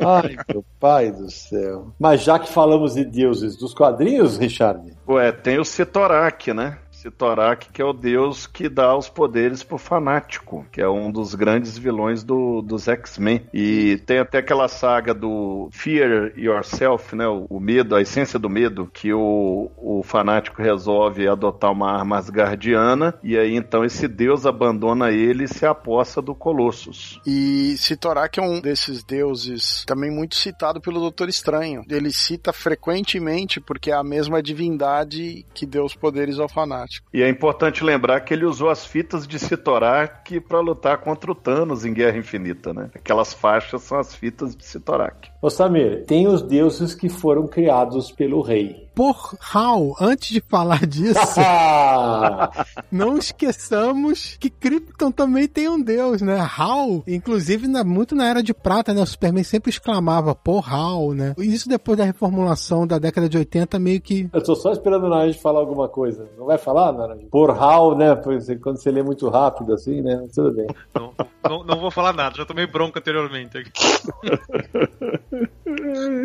Ai, meu pai do céu. Mas já que falamos de deuses dos quadrinhos, Richard, Ué, tem o Setorak, né? Sitorak, que é o deus que dá os poderes pro fanático, que é um dos grandes vilões do, dos X-Men. E tem até aquela saga do Fear Yourself, né? O, medo, a essência do medo, que o, o fanático resolve adotar uma arma asgardiana, e aí então esse deus abandona ele e se aposta do Colossus. E Sitorak é um desses deuses também muito citado pelo Doutor Estranho. Ele cita frequentemente porque é a mesma divindade que deu os poderes ao fanático. E é importante lembrar que ele usou as fitas de Sitorak para lutar contra o Thanos em Guerra Infinita, né? Aquelas faixas são as fitas de Sitorak. Ô Samir, tem os deuses que foram criados pelo rei. Por Hal, antes de falar disso, não esqueçamos que Krypton também tem um deus, né? Hal, inclusive na, muito na Era de Prata, né? O Superman sempre exclamava por Hal, né? Isso depois da reformulação da década de 80, meio que... Eu tô só esperando a Naranja falar alguma coisa. Não vai falar, Naranja? Por Hal, né? Quando você lê muito rápido assim, né? Tudo bem. Não, não, não vou falar nada, já tomei bronca anteriormente.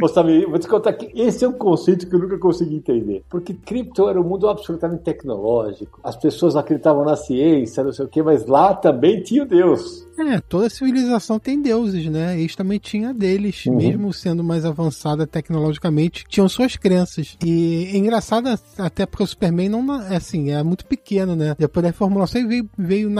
Ô, vou te contar que esse é um conceito que eu nunca consegui entender. Porque cripto era um mundo absolutamente tecnológico. As pessoas acreditavam na ciência, não sei o quê, mas lá também tinha o Deus. É, toda civilização tem deuses, né? Eles também tinham deles, uhum. mesmo sendo mais avançada tecnologicamente, tinham suas crenças. E é engraçado até porque o Superman não, é assim, é muito pequeno, né? Depois da reformulação ele veio, veio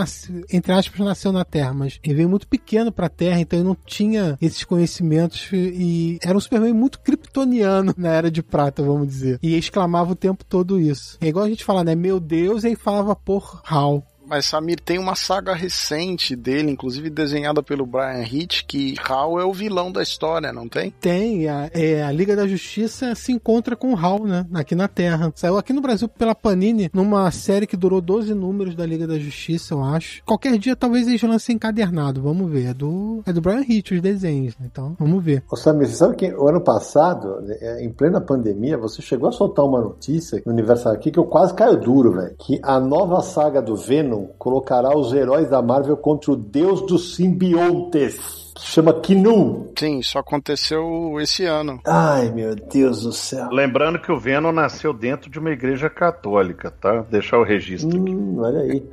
entre aspas, nasceu na Terra, mas ele veio muito pequeno pra Terra, então ele não tinha esses conhecimentos e era um Superman muito kryptoniano na Era de Prata, vamos dizer. E exclamava o tempo todo isso. É igual a gente fala, né? Meu Deus, e aí falava por Hal. Mas Samir tem uma saga recente dele, inclusive desenhada pelo Brian Hitch, que Hal é o vilão da história, não tem? Tem. A, é, a Liga da Justiça se encontra com Hal, né? Aqui na Terra. Saiu aqui no Brasil pela Panini, numa série que durou 12 números da Liga da Justiça, eu acho. Qualquer dia talvez eles lancem encadernado. Vamos ver. É do, é do Brian Hitch, os desenhos. Né? Então, vamos ver. Ô Samir, você sabe que o ano passado, é, em plena pandemia, você chegou a soltar uma notícia no Universal aqui que eu quase caio duro, velho. Que a nova saga do Venom colocará os heróis da Marvel contra o deus dos simbiontes que chama Kinu. Sim, isso aconteceu esse ano. Ai, meu Deus do céu. Lembrando que o Venom nasceu dentro de uma igreja católica, tá? Deixar o registro hum, aqui. Olha aí.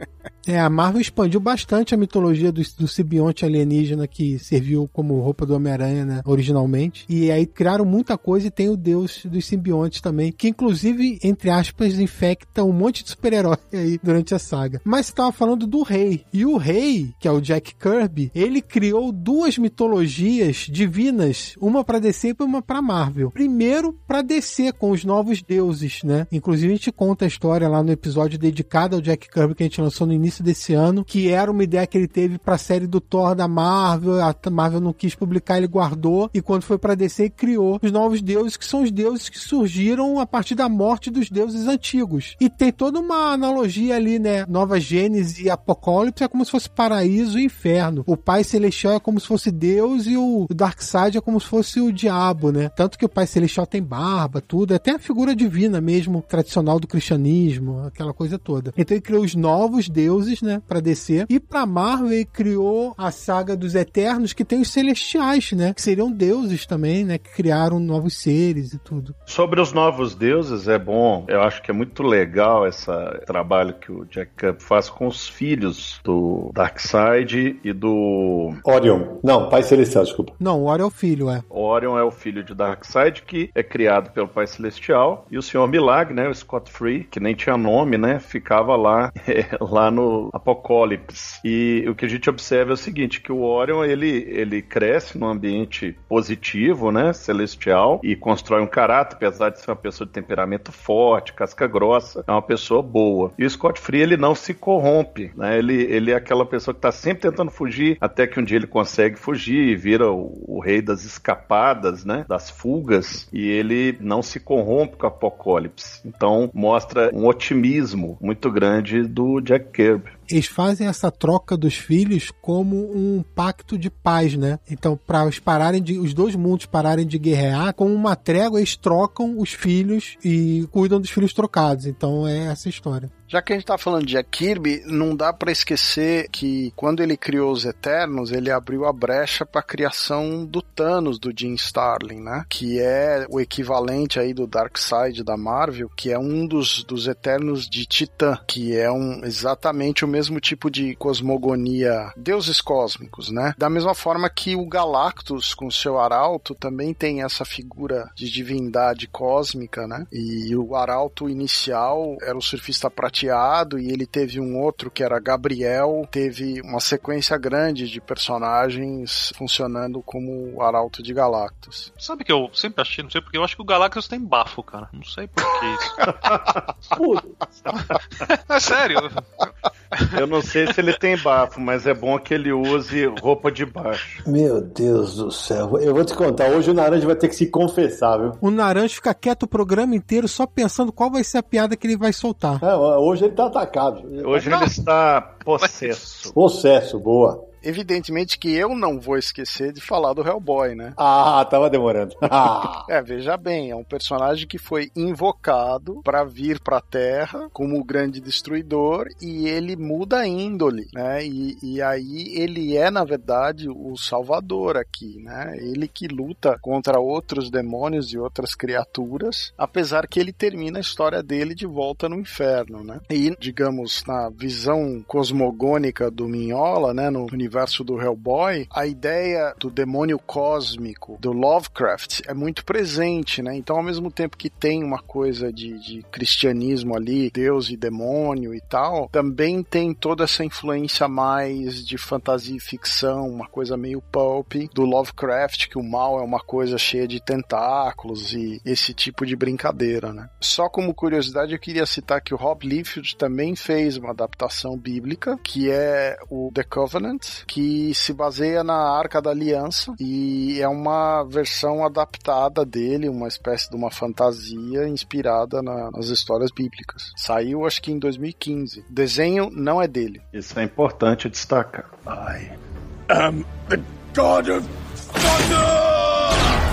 É, a Marvel expandiu bastante a mitologia do, do simbionte alienígena que serviu como roupa do Homem-Aranha, né, originalmente. E aí criaram muita coisa e tem o deus dos simbiontes também, que inclusive, entre aspas, infecta um monte de super-herói aí durante a saga. Mas você tava falando do rei. E o rei, que é o Jack Kirby, ele criou duas mitologias divinas, uma para DC e uma para Marvel. Primeiro para DC com os novos deuses, né? Inclusive a gente conta a história lá no episódio dedicado ao Jack Kirby que a gente lançou no início desse ano, que era uma ideia que ele teve para a série do Thor da Marvel, a Marvel não quis publicar, ele guardou e quando foi para DC criou os novos deuses que são os deuses que surgiram a partir da morte dos deuses antigos. E tem toda uma analogia ali, né? Nova Gênesis e Apocalipse é como se fosse paraíso e inferno. O Pai Celestial é como se fosse Deus e o Darkseid é como se fosse o diabo, né? Tanto que o Pai Celestial tem barba, tudo, é até a figura divina mesmo, tradicional do cristianismo, aquela coisa toda. Então ele criou os novos deuses, né, para descer. E para Marvel ele criou a saga dos Eternos, que tem os celestiais, né, que seriam deuses também, né, que criaram novos seres e tudo. Sobre os novos deuses é bom, eu acho que é muito legal esse trabalho que o Jack Kirby faz com os filhos do Darkseid e do Orion. Não, Pai Celestial, desculpa. Não, o Orion é o filho, é. Orion é o filho de Darkseid, que é criado pelo Pai Celestial, e o Senhor Milagre, né, o Scott Free, que nem tinha nome, né, ficava lá, lá no Apocalipse. E o que a gente observa é o seguinte, que o Orion, ele, ele cresce num ambiente positivo, né, celestial, e constrói um caráter, apesar de ser uma pessoa de temperamento forte, casca grossa, é uma pessoa boa. E o Scott Free, ele não se corrompe, né, ele, ele é aquela pessoa que está sempre tentando fugir, até que um dia ele consegue fugir e vira o, o rei das escapadas, né, das fugas, e ele não se corrompe com o Apocalipse. Então, mostra um otimismo muito grande do Jack Kirby. Eles fazem essa troca dos filhos como um pacto de paz, né? Então, para os pararem de, os dois mundos pararem de guerrear, como uma trégua, eles trocam os filhos e cuidam dos filhos trocados. Então, é essa história. Já que a gente tá falando de Jack Kirby, não dá para esquecer que quando ele criou os Eternos, ele abriu a brecha para a criação do Thanos do Jim Starlin, né? Que é o equivalente aí do Darkseid da Marvel, que é um dos, dos Eternos de Titã, que é um exatamente o mesmo tipo de cosmogonia, deuses cósmicos, né? Da mesma forma que o Galactus com seu arauto também tem essa figura de divindade cósmica, né? E o arauto inicial era o surfista prateado e ele teve um outro que era Gabriel, teve uma sequência grande de personagens funcionando como o Arauto de Galactus. Sabe que eu sempre achei, não sei porque, eu acho que o Galactus tem bafo, cara. Não sei porquê. é sério. Eu não sei se ele tem bafo, mas é bom que ele use roupa de baixo. Meu Deus do céu. Eu vou te contar, hoje o Naranja vai ter que se confessar, viu? O Naranja fica quieto o programa inteiro só pensando qual vai ser a piada que ele vai soltar. É, hoje ele tá atacado. Hoje ele está possesso. Possesso, boa. Evidentemente que eu não vou esquecer de falar do Hellboy, né? Ah, tava demorando. é, veja bem, é um personagem que foi invocado para vir pra Terra como o grande destruidor e ele muda a índole, né? E, e aí ele é, na verdade, o salvador aqui, né? Ele que luta contra outros demônios e outras criaturas, apesar que ele termina a história dele de volta no inferno, né? E, digamos, na visão cosmogônica do Minhola, né? No universo universo do Hellboy, a ideia do demônio cósmico, do Lovecraft, é muito presente, né? Então, ao mesmo tempo que tem uma coisa de, de cristianismo ali, Deus e demônio e tal, também tem toda essa influência mais de fantasia e ficção, uma coisa meio pulp, do Lovecraft, que o mal é uma coisa cheia de tentáculos e esse tipo de brincadeira, né? Só como curiosidade, eu queria citar que o Rob Liefeld também fez uma adaptação bíblica, que é o The Covenant, que se baseia na Arca da Aliança e é uma versão adaptada dele, uma espécie de uma fantasia inspirada na, nas histórias bíblicas. Saiu acho que em 2015. O desenho não é dele. Isso é importante destacar. I am the God of Thunder!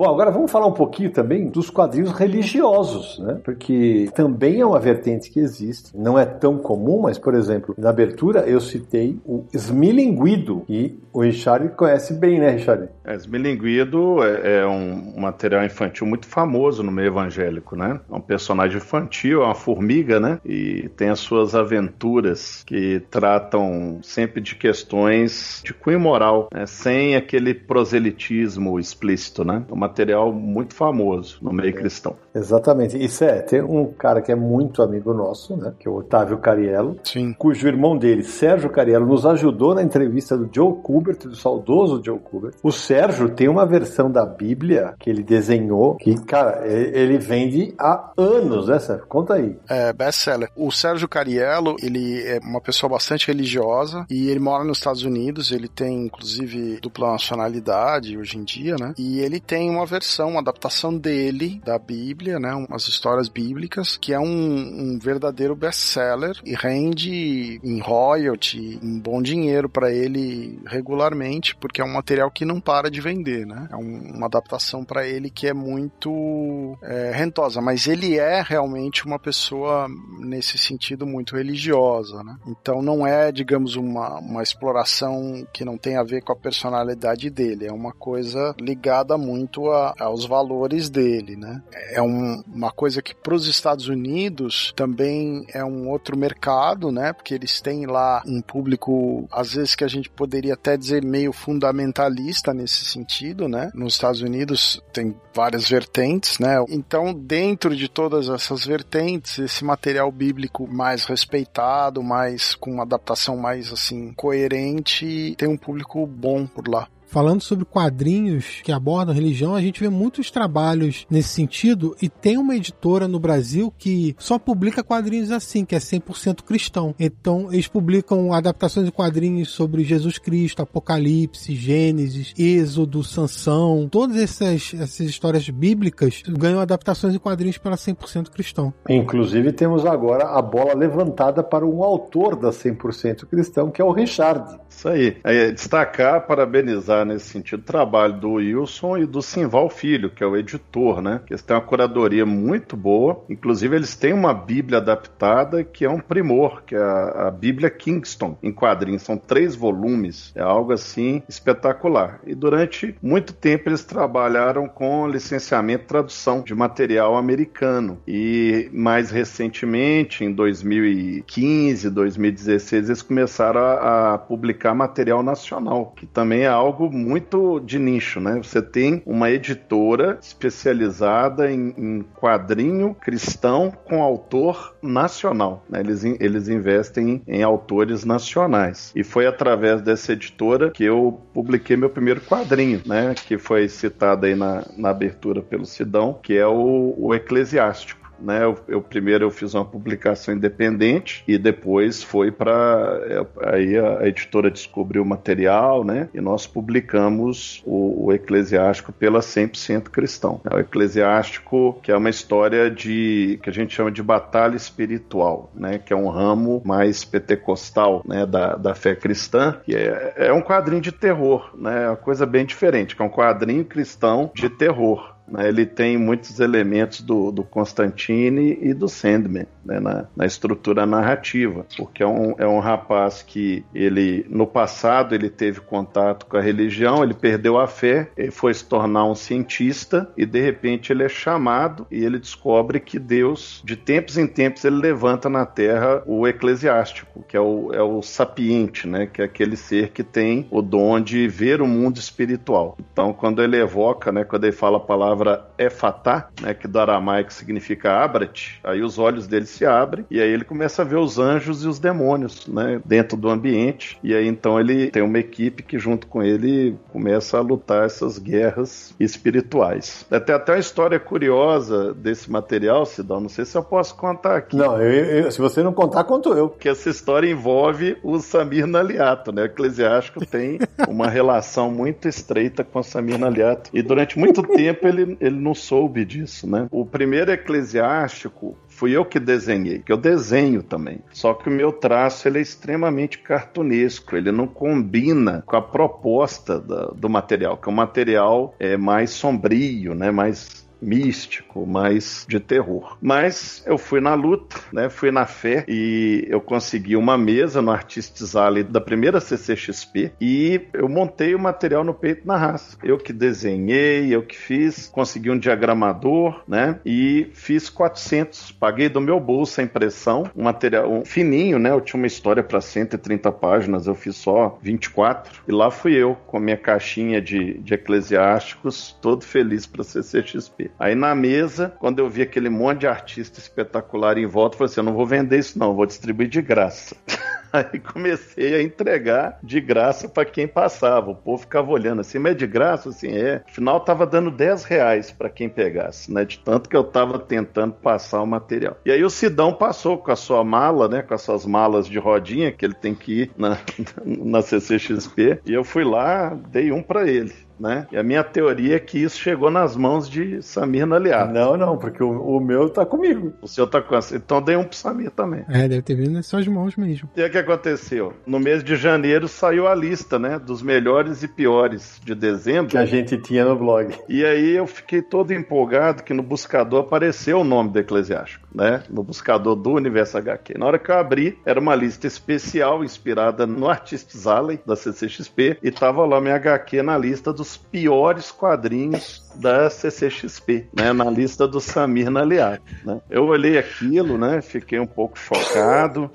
Bom, agora vamos falar um pouquinho também dos quadrinhos religiosos, né? Porque também é uma vertente que existe. Não é tão comum, mas, por exemplo, na abertura eu citei o Smilinguido, que o Richard conhece bem, né, Richard? É, Smilinguido é, é um material infantil muito famoso no meio evangélico, né? É um personagem infantil, é uma formiga, né? E tem as suas aventuras que tratam sempre de questões de cunho moral, né? sem aquele proselitismo explícito, né? É material muito famoso no meio cristão. Exatamente. Isso é, tem um cara que é muito amigo nosso, né? Que é o Otávio Cariello. Sim. Cujo irmão dele, Sérgio Cariello, nos ajudou na entrevista do Joe Kubert, do saudoso Joe Kubert. O Sérgio tem uma versão da Bíblia que ele desenhou, que, cara, ele vende há anos, né, Sérgio? Conta aí. É, best-seller. O Sérgio Cariello, ele é uma pessoa bastante religiosa e ele mora nos Estados Unidos, ele tem, inclusive, dupla nacionalidade hoje em dia, né? E ele tem uma versão, uma adaptação dele da Bíblia, né, umas histórias bíblicas, que é um, um verdadeiro best-seller e rende em royalty, em bom dinheiro para ele regularmente, porque é um material que não para de vender, né? É um, uma adaptação para ele que é muito é, rentosa, mas ele é realmente uma pessoa nesse sentido muito religiosa, né? Então não é, digamos, uma, uma exploração que não tem a ver com a personalidade dele, é uma coisa ligada muito a, aos valores dele, né? É um, uma coisa que para os Estados Unidos também é um outro mercado, né? Porque eles têm lá um público, às vezes que a gente poderia até dizer meio fundamentalista nesse sentido, né? Nos Estados Unidos tem várias vertentes, né? Então, dentro de todas essas vertentes, esse material bíblico mais respeitado, mais com uma adaptação mais assim coerente, tem um público bom por lá. Falando sobre quadrinhos que abordam religião, a gente vê muitos trabalhos nesse sentido e tem uma editora no Brasil que só publica quadrinhos assim, que é 100% cristão. Então, eles publicam adaptações de quadrinhos sobre Jesus Cristo, Apocalipse, Gênesis, Êxodo, Sansão, todas essas, essas histórias bíblicas ganham adaptações de quadrinhos pela 100% cristão. Inclusive, temos agora a bola levantada para um autor da 100% cristão, que é o Richard. Isso aí. É, destacar, parabenizar nesse sentido o trabalho do Wilson e do Simval Filho, que é o editor, né? Eles têm uma curadoria muito boa. Inclusive, eles têm uma Bíblia adaptada que é um primor, que é a, a Bíblia Kingston, em quadrinhos. São três volumes. É algo assim espetacular. E durante muito tempo eles trabalharam com licenciamento e tradução de material americano. E mais recentemente, em 2015, 2016, eles começaram a, a publicar material nacional, que também é algo muito de nicho, né? Você tem uma editora especializada em, em quadrinho cristão com autor nacional, né? Eles, eles investem em, em autores nacionais. E foi através dessa editora que eu publiquei meu primeiro quadrinho, né? Que foi citado aí na, na abertura pelo Sidão, que é o, o Eclesiástico né? Eu, eu, primeiro eu fiz uma publicação independente e depois foi para é, aí a, editora descobriu o material, né? E nós publicamos o, o Eclesiástico pela 100% Cristão. É o Eclesiástico que é uma história de que a gente chama de batalha espiritual, né? Que é um ramo mais pentecostal, né? Da, da fé cristã, que é, é um quadrinho de terror, né? É uma coisa bem diferente, que é um quadrinho cristão de terror. Né, ele tem muitos elementos do, do Constantine e do Sandman né, na, na, estrutura narrativa, porque é um, é um rapaz que ele no passado ele teve contato com a religião, ele perdeu a fé, ele foi se tornar um cientista e de repente ele é chamado e ele descobre que Deus, de tempos em tempos, ele levanta na Terra o eclesiástico, que é o, é o sapiente, né, que é aquele ser que tem o dom de ver o mundo espiritual. Então, quando ele evoca, né, quando ele fala a palavra palavra efatá, né, que do aramaico significa abra-te, aí os olhos dele se abrem e aí ele começa a ver os anjos e os demônios, né, dentro do ambiente. E aí então ele tem uma equipe que junto com ele começa a lutar essas guerras espirituais. Tem até uma história curiosa desse material, Sidão, não sei se eu posso contar aqui. Não, eu, eu, se você não contar, conto eu. Que essa história envolve o Samir Naliato, né? O eclesiástico tem uma relação muito estreita com o Samir Naliato. E durante muito tempo ele ele, não soube disso, né? O primeiro eclesiástico fui eu que desenhei, que eu desenho também. Só que o meu traço ele é extremamente cartunesco, ele não combina com a proposta da, do material, que é um material é, mais sombrio, né? Mais místico, mais de terror. Mas eu fui na luta, né? Fui na fé e eu consegui uma mesa no Artistes Alley da primeira CCXP e eu montei o material no peito na raça. Eu que desenhei, eu que fiz, consegui um diagramador, né? E fiz 400, paguei do meu bolso a impressão, um material um fininho, né? Eu tinha uma história para 130 páginas, eu fiz só 24 e lá fui eu com a minha caixinha de, de eclesiásticos, todo feliz para CCXP. Aí na mesa, quando eu vi aquele monte de artista espetacular em volta, eu falei assim: eu não vou vender isso, não, vou distribuir de graça. Aí comecei a entregar de graça para quem passava. O povo ficava olhando assim, mas é de graça? Assim, é. Afinal, tava dando 10 reais para quem pegasse, né? De tanto que eu tava tentando passar o material. E aí o Sidão passou com a sua mala, né? Com as suas malas de rodinha, que ele tem que ir na, na CCXP. E eu fui lá, dei um para ele né? E a minha teoria é que isso chegou nas mãos de Samir Naliato. Não, não, porque o, o, meu tá comigo. O seu tá com essa. Então dei um pro Samir também. É, deve ter vindo nas suas mãos mesmo. E o que aconteceu? No mês de janeiro saiu a lista, né? Dos melhores e piores de dezembro. Que a gente tinha no blog. E aí eu fiquei todo empolgado que no buscador apareceu o nome do Eclesiástico, né? No buscador do Universo HQ. Na hora que eu abri, era uma lista especial inspirada no Artists Alley da CCXP e tava lá minha HQ na lista dos dos piores quadrinhos da CCXP, né, na lista do Samir Naliak. Né? Eu olhei aquilo, né, fiquei um pouco chocado.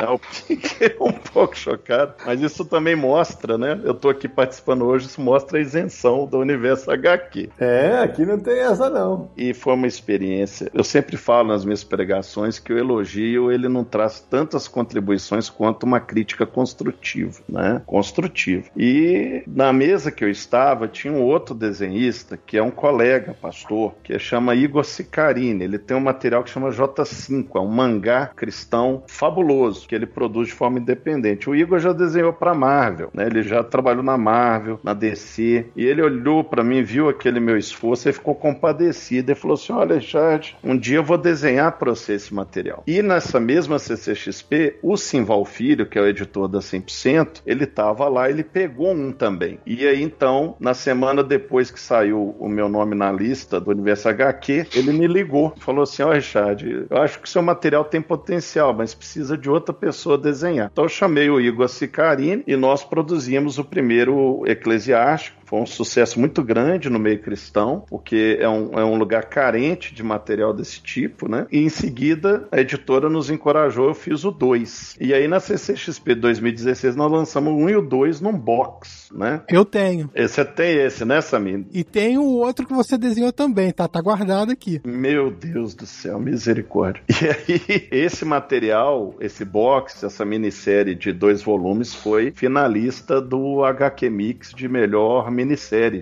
Eu fiquei um pouco chocado, mas isso também mostra, né? Eu tô aqui participando hoje, isso mostra a isenção do universo HQ. É, aqui não tem essa não. E foi uma experiência. Eu sempre falo nas minhas pregações que o elogio ele não traz tantas contribuições quanto uma crítica construtiva, né? Construtiva. E na mesa que eu estava tinha um outro desenhista que é um colega pastor que chama Igor Sicarini. Ele tem um material que chama J5, é um mangá cristão fabuloso que ele produz de forma independente. O Igor já desenhou para Marvel, né? Ele já trabalhou na Marvel, na DC, e ele olhou para mim, viu aquele meu esforço e ficou compadecido e falou assim: "Olha, Alexandre, um dia eu vou desenhar para você esse material". E nessa mesma CCXP, o Simval Filho, que é o editor da 100%, ele tava lá, ele pegou um também. E aí então, na semana depois que saiu o meu nome na lista do Universo HQ, ele me ligou, falou assim: "Ó, oh, Richard, eu acho que seu material tem potencial, mas precisa de outra pessoa desenhar". Então eu chamei o Igor Sicarini e nós produzimos o primeiro Eclesiástico foi um sucesso muito grande no meio cristão, porque é um, é um lugar carente de material desse tipo, né? E em seguida a editora nos encorajou, eu fiz o 2. E aí na CCXP 2016 nós lançamos o 1 e o 2 num box, né? Eu tenho. Você tem esse, né, Samir? E tem o outro que você desenhou também, tá? Tá guardado aqui. Meu Deus do céu, misericórdia. E aí, esse material, esse box, essa minissérie de dois volumes foi finalista do HQ Mix de melhor minissérie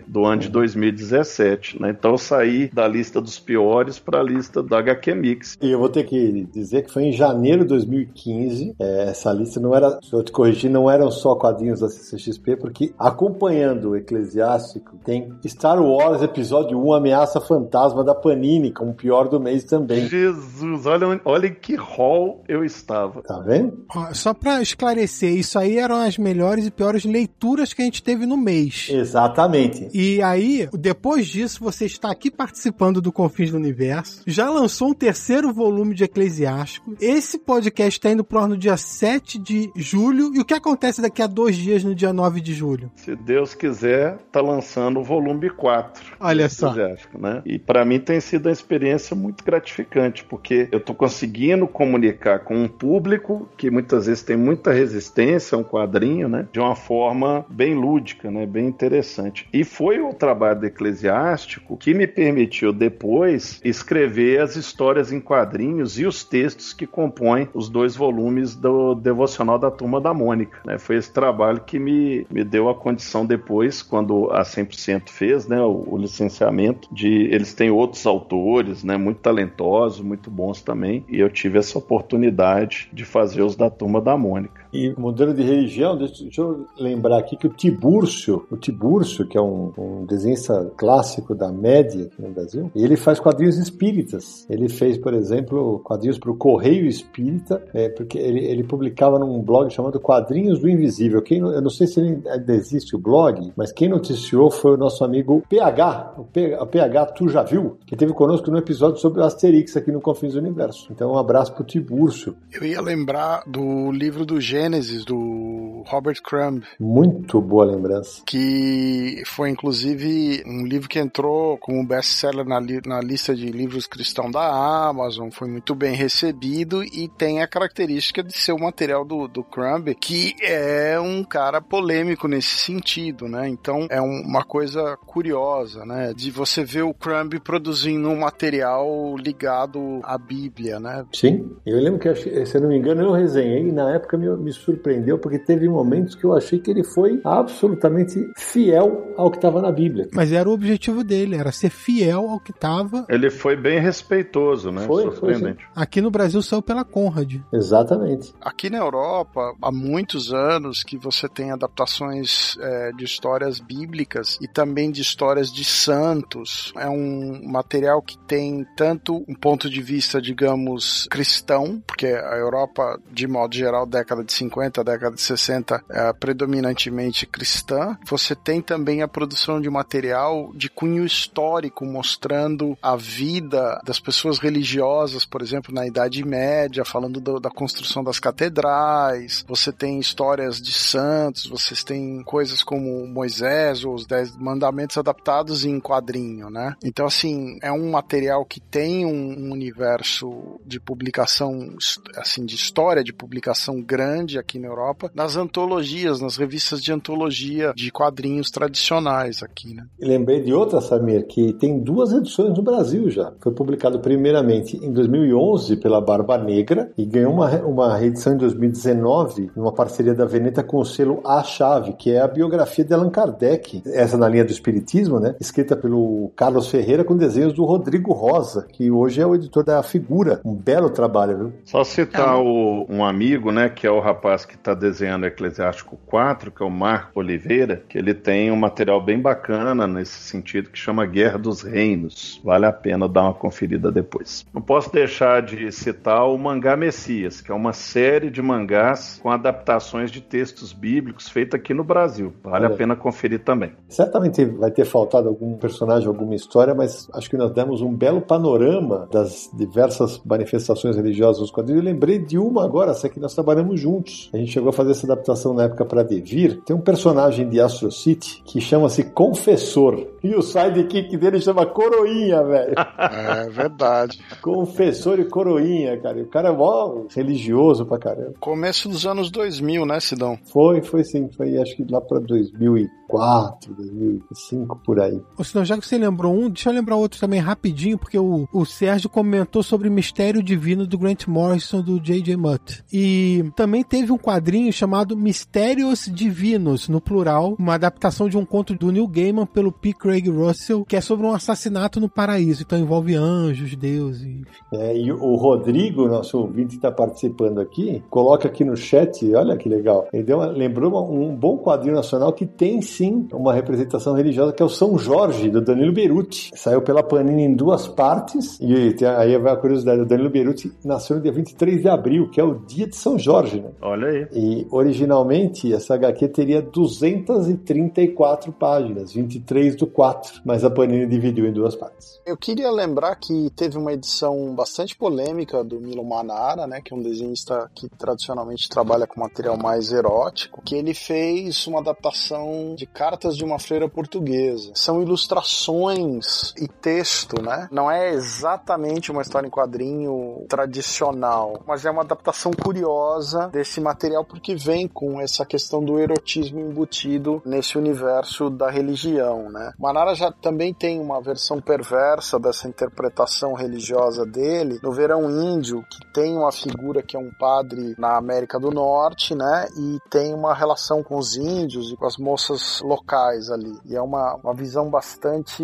do ano de 2017, né? Então eu saí da lista dos piores para a lista da HQ Mix. E eu vou ter que dizer que foi em janeiro de 2015. É, essa lista não era, se eu te corrigir, não eram só quadrinhos da CCXP, porque acompanhando o Eclesiástico tem Star Wars Episódio 1 Ameaça Fantasma da Panini, como o pior do mês também. Jesus, olha, olha em que hall eu estava. Tá vendo? Ó, só para esclarecer, isso aí eram as melhores e piores leituras que a gente teve no mês. Exatamente. E aí, depois disso, você está aqui participando do Confins do Universo. Já lançou um terceiro volume de Eclesiástico. Esse podcast está indo pro ar no dia 7 de julho. E o que acontece daqui a dois dias, no dia 9 de julho? Se Deus quiser, tá lançando o volume 4. Olha só. Eclesiástico, Né? E para mim tem sido uma experiência muito gratificante, porque eu tô conseguindo comunicar com um público que muitas vezes tem muita resistência a um quadrinho, né? De uma forma bem lúdica, né? Bem interessante. E foi o trabalho do Eclesiástico que me permitiu depois escrever as histórias em quadrinhos e os textos que compõem os dois volumes do devocional da Turma da Mônica. Né? Foi esse trabalho que me, me deu a condição depois, quando a 100% fez né, o, o licenciamento, de eles têm outros autores, né, muito talentosos, muito bons também, e eu tive essa oportunidade de fazer os da Turma da Mônica. E mudando de religião, deixa, deixa eu lembrar aqui que o Tibúrcio, o Tibúrcio, que é um, um desenhista clássico da média aqui no Brasil, ele faz quadrinhos espíritas. Ele fez, por exemplo, quadrinhos para o Correio Espírita, é, porque ele, ele publicava num blog chamado Quadrinhos do Invisível. Quem, eu não sei se ainda existe o blog, mas quem noticiou foi o nosso amigo PH, o PH, o PH Tu Já Viu, que teve conosco no episódio sobre o Asterix aqui no Confins do Universo. Então, um abraço pro Tibúrcio. Eu ia lembrar do livro do Gênesis, do Robert Crumb. Muito boa lembrança. Que foi, inclusive, um livro que entrou como best-seller na, li na lista de livros cristão da Amazon, foi muito bem recebido e tem a característica de ser o material do, do Crumb, que é um cara polêmico nesse sentido, né? Então, é um, uma coisa curiosa, né? De você ver o Crumb produzindo um material ligado à Bíblia, né? Sim, eu lembro que, se eu não me engano, eu resenhei na época me, me surpreendeu porque teve momentos que eu achei que ele foi absolutamente fiel ao que estava na Bíblia. Mas era o objetivo dele, era ser fiel ao que estava. Ele foi bem respeitoso, né? Foi, Surpreendente. foi, Aqui no Brasil saiu pela Conrad. Exatamente. Aqui na Europa, há muitos anos que você tem adaptações é, de histórias bíblicas e também de histórias de santos. É um material que tem tanto um ponto de vista, digamos, cristão, porque a Europa, de modo geral, década de 50, década de 60, vestimenta é, predominantemente cristã. Você tem também a produção de material de cunho histórico, mostrando a vida das pessoas religiosas, por exemplo, na Idade Média, falando do, da construção das catedrais. Você tem histórias de santos, vocês têm coisas como Moisés ou os Dez Mandamentos adaptados em quadrinho, né? Então, assim, é um material que tem um, um universo de publicação, assim, de história de publicação grande aqui na Europa, nas antologias, nas revistas de antologia de quadrinhos tradicionais aqui, né? E lembrei de outra, Samir, que tem duas edições no Brasil já. Foi publicado primeiramente em 2011 pela Barba Negra e ganhou uma, uma reedição em 2019, numa parceria da Veneta com o selo A Chave, que é a biografia de Allan Kardec, essa na linha do Espiritismo, né? Escrita pelo Carlos Ferreira com desenhos do Rodrigo Rosa, que hoje é o editor da Figura. Um belo trabalho, viu? Só citar o, um amigo, né, que é o rapaz que está desenhando Eclesiástico 4, que é o Marco Oliveira, que ele tem um material bem bacana nesse sentido que chama Guerra dos Reinos. Vale a pena dar uma conferida depois. Não posso deixar de citar o Mangá Messias, que é uma série de mangás com adaptações de textos bíblicos feita aqui no Brasil. Vale Olha. a pena conferir também. Certamente vai ter faltado algum personagem, alguma história, mas acho que nós demos um belo panorama das diversas manifestações religiosas nos quadrinhos. Eu lembrei de uma agora, essa que nós trabalhamos juntos. A gente chegou a fazer essa adaptação na época para Devir. Tem um personagem de Astro City que chama-se Confessor. E o sidekick dele chama Coroinha, velho. É verdade. Confessor e Coroinha, cara. E o cara é mó religioso pra caramba. Começo dos anos 2000, né, Sidão? Foi, foi sim. Foi acho que lá pra 2004, 2005, por aí. Ou senão, já que você lembrou um, deixa eu lembrar outro também rapidinho, porque o, o Sérgio comentou sobre o Mistério Divino do Grant Morrison do J.J. Mutt. E também teve um quadrinho chamado Mistérios Divinos, no plural, uma adaptação de um conto do Neil Gaiman pelo P. Craig Russell, que é sobre um assassinato no paraíso. Então envolve anjos, deuses. É, e o Rodrigo, nosso ouvinte que está participando aqui, coloca aqui no chat, olha que legal. Ele uma- lembrou um bom quadrinho nacional que tem sim uma representação religiosa, que é o São Jorge, do Danilo Beruti. Saiu pela Panini em duas partes, e tem- aí vai a curiosidade: o Danilo Beruti nasceu no dia 23 de abril, que é o dia de São Jorge, né? Olha aí. E originalmente essa HQ teria 234 páginas, 23 do 4, mas a Panini dividiu em duas partes. Eu queria lembrar que teve uma edição bastante polêmica do Milo Manara, né, que é um desenhista que tradicionalmente trabalha com material mais erótico, que ele fez uma adaptação de Cartas de uma Freira Portuguesa. São ilustrações e texto, né? Não é exatamente uma história em quadrinho tradicional, mas é uma adaptação curiosa desse material porque vem com essa questão do erotismo embutido nesse universo da religião, né? Manara já também tem uma versão perversa dessa interpretação religiosa dele no Verão Índio, que tem uma figura que é um padre na América do Norte, né? E tem uma relação com os índios e com as moças locais ali. E é uma, uma visão bastante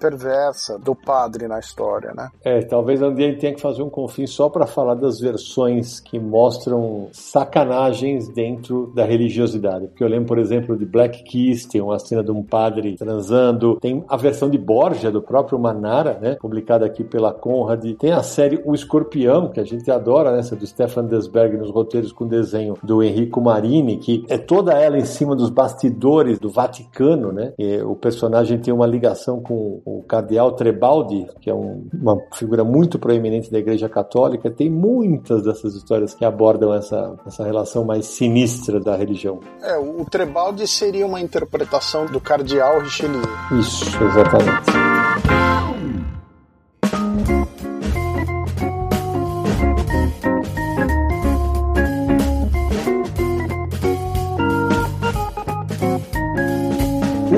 perversa do padre na história, né? É, talvez um dia gente tenha que fazer um confim só para falar das versões que mostram sacanagens dentro da religiosidade. Porque eu lembro, por exemplo, de Black Keys, tem uma cena de um padre transando, tem a versão de Borgia, do próprio Manara, né, publicada aqui pela Conrad, tem a série O Escorpião, que a gente adora, né, essa do Stefan Desberg nos roteiros com desenho do Enrico Marini, que é toda ela em cima dos bastidores do Vaticano, né, e o personagem tem uma ligação com o cardeal Trebaldi, que é um- uma figura muito proeminente da Igreja Católica, tem muitas dessas histórias que abordam essa, essa relação mais sinistra da religião. É, o Trebaldi seria uma interpretação do cardeal Richelieu. Isso, exatamente.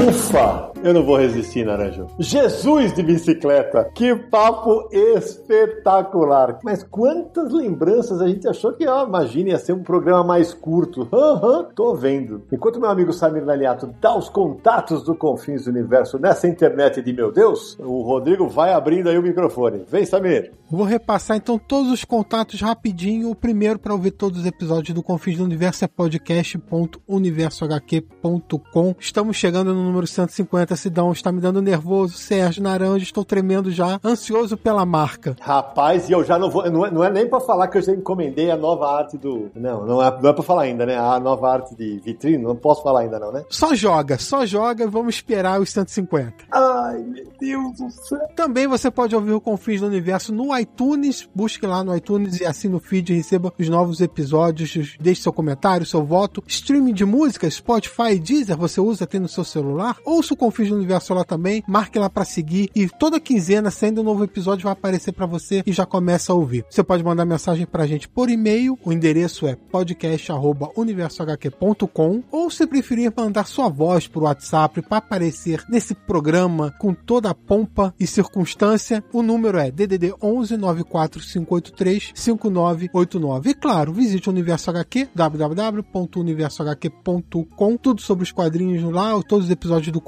Ufa! Eu não vou resistir, Naranjo. Jesus de bicicleta! Que papo espetacular! Mas quantas lembranças a gente achou que, ó, ia ser um programa mais curto. Aham, tô vendo. Enquanto meu amigo Samir Naliato dá os contatos do Confins do Universo nessa internet de meu Deus, o Rodrigo vai abrindo aí o microfone. Vem, Samir! Vou repassar então todos os contatos rapidinho. O primeiro para ouvir todos os episódios do Confins do Universo é podcast.universohq.com. Estamos chegando no número 150, Sidão, está me dando nervoso. Sérgio, Naranja, estou tremendo já, ansioso pela marca. Rapaz, e eu já não vou. Não é, não é nem pra falar que eu já encomendei a nova arte do. Não, não é, não é pra falar ainda, né? A nova arte de vitrine, não posso falar ainda, não, né? Só joga, só joga, vamos esperar os 150. Ai, meu Deus do céu. Também você pode ouvir o Confins do Universo no iTunes. Busque lá no iTunes e assine o feed e receba os novos episódios. Deixe seu comentário, seu voto. Streaming de música, Spotify, Deezer, você usa, tem no seu celular. Ouça o Confins do Universo lá também. Marque lá para seguir. E toda quinzena, saindo um novo episódio, vai aparecer para você e já começa a ouvir. Você pode mandar mensagem pra gente por e-mail. O endereço é podcast.universohq.com ou se preferir mandar sua voz por WhatsApp para aparecer nesse programa com toda a pompa e circunstância, o número é DDD 11 94583 5989. E claro, visite o Universo HQ, www.universohq.com, tudo sobre os quadrinhos lá, todos os episódios do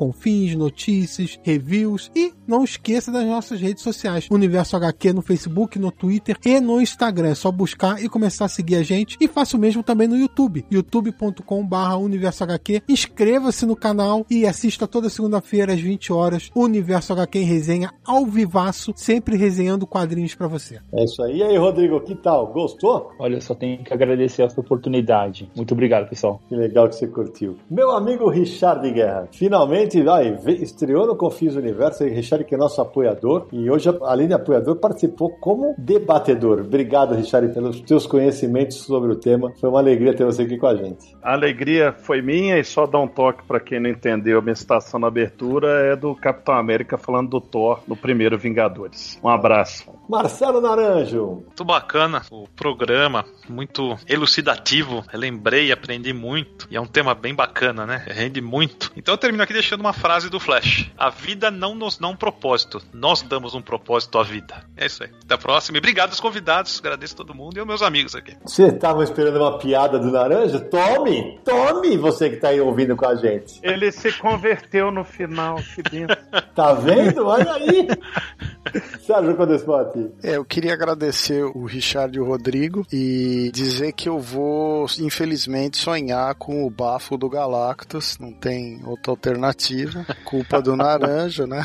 Notícias, reviews e não esqueça das nossas redes sociais, Universo HQ no Facebook, no Twitter e no Instagram. É só buscar e começar a seguir a gente e faça o mesmo também no YouTube, youtube.com/barra Universo HQ. Inscreva-se no canal e assista toda segunda-feira às 20 horas Universo HQ em resenha ao vivaço, sempre resenhando quadrinhos para você. É isso aí. E aí, Rodrigo, que tal? Gostou? Olha, eu só tenho que agradecer essa oportunidade. Muito obrigado, pessoal. Que legal que você curtiu. Meu amigo Richard Guerra, finalmente vai, estreou no Confis Universo. Richard, que é nosso apoiador, e hoje, além de apoiador, participou como debatedor. Obrigado, Richard, pelos teus conhecimentos sobre o tema. Foi uma alegria ter você aqui com a gente. A alegria foi minha e só dar um toque para quem não entendeu a minha citação na abertura é do Capitão América falando do Thor no primeiro Vingadores. Um abraço. Marcelo Naranjo. Muito bacana o programa, muito elucidativo. Eu lembrei aprendi muito. E é um tema bem bacana, né? Rende muito. Então eu termino aqui deixando uma frase do Flash: A vida não nos dá um propósito, nós damos um propósito à vida. É isso aí. Até a próxima. E obrigado aos convidados. Agradeço todo mundo e aos meus amigos aqui. Você estava esperando uma piada do Naranja? Tome! Tome, você que está aí ouvindo com a gente. Ele se converteu no final, que benção. Tá vendo? Olha aí! Sérgio Codespot. É, eu queria agradecer o Richard e o Rodrigo e dizer que eu vou, infelizmente, sonhar com o bafo do Galactus. Não tem outra alternativa. Culpa do Naranja, né?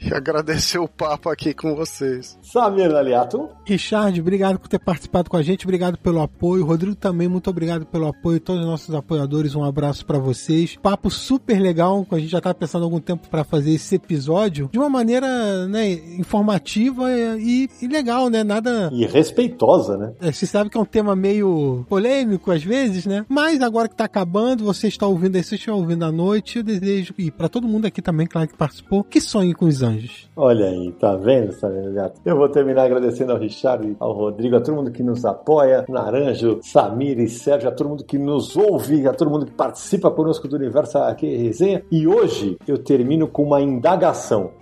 E agradecer o papo aqui com vocês. Samir Aliato. Richard, obrigado por ter participado com a gente, obrigado pelo apoio. Rodrigo também, muito obrigado pelo apoio. Todos os nossos apoiadores, um abraço para vocês. Papo super legal, a gente já tá pensando há algum tempo para fazer esse episódio de uma maneira, né, informativa e, e legal, né? Nada. E respeitosa, né? É, você sabe que é um tema meio polêmico às vezes, né? Mas agora que tá acabando, você está ouvindo aí, você está ouvindo à noite, eu desejo, e para todo mundo aqui também, claro que participou, que sonhe com os anjos. Olha aí, tá vendo, Samir Gato? Eu vou terminar agradecendo ao Richard, ao Rodrigo, a todo mundo que nos apoia, Naranjo, Samir e Sérgio, a todo mundo que nos ouve, a todo mundo que participa conosco do Universo aqui Resenha. E hoje eu termino com uma indagação.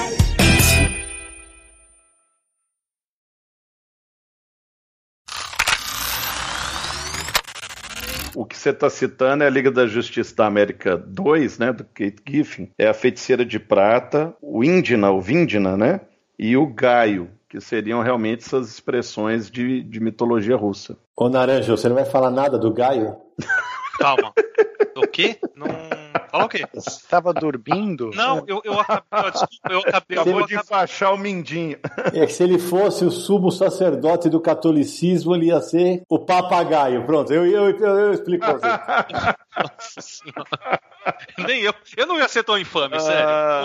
Você está citando é a Liga da Justiça da América 2, né, do Kate Giffen. É a Feiticeira de Prata, o Indina, o Vindina, né, e o Gaio, que seriam realmente essas expressões de, de mitologia russa. Ô Naranjo, você não vai falar nada do Gaio? Calma. O quê? Não. Fala o quê? Estava dormindo? Não, eu, eu acabei. ó, Desculpa, eu acabei. Eu, Acabou eu de acabei fachar o mindinho. É que se ele fosse o sumo sacerdote do catolicismo, ele ia ser o papagaio. Pronto, eu, eu, eu, eu explico pra você. Nossa senhora. Nem eu. Eu não ia ser tão infame, sério. Ah.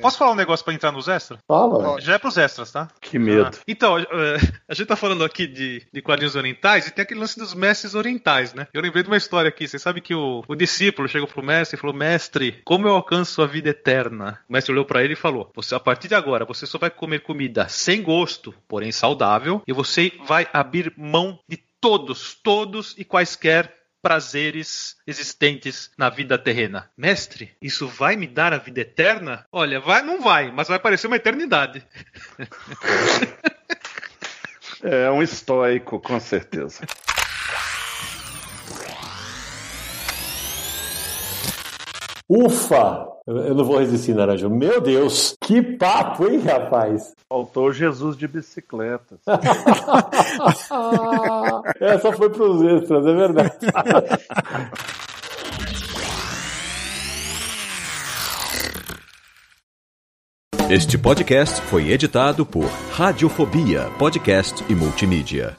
Posso falar um negócio pra entrar nos extras? Fala. Já é pros extras, tá? Que medo. Ah, Então, eh, a gente tá falando aqui de, de quadrinhos orientais e tem aquele lance dos mestres orientais, né? Eu lembrei de uma história aqui. Você sabe que o, o discípulo chegou pro mestre e falou: Mestre, como eu alcanço a vida eterna? O mestre olhou pra ele e falou: Você, a partir de agora, você só vai comer comida sem gosto, porém saudável, e você vai abrir mão de todos, todos e quaisquer prazeres existentes na vida terrena. Mestre, isso vai me dar a vida eterna? Olha, vai, não vai, mas vai parecer uma eternidade. É um estoico, com certeza. Ufa! Eu não vou resistir, Naranjo. Meu Deus! Que papo, hein, rapaz? Faltou Jesus de bicicleta. Essa foi pros extras, é verdade. Este podcast foi editado por Radiofobia, podcast e multimídia.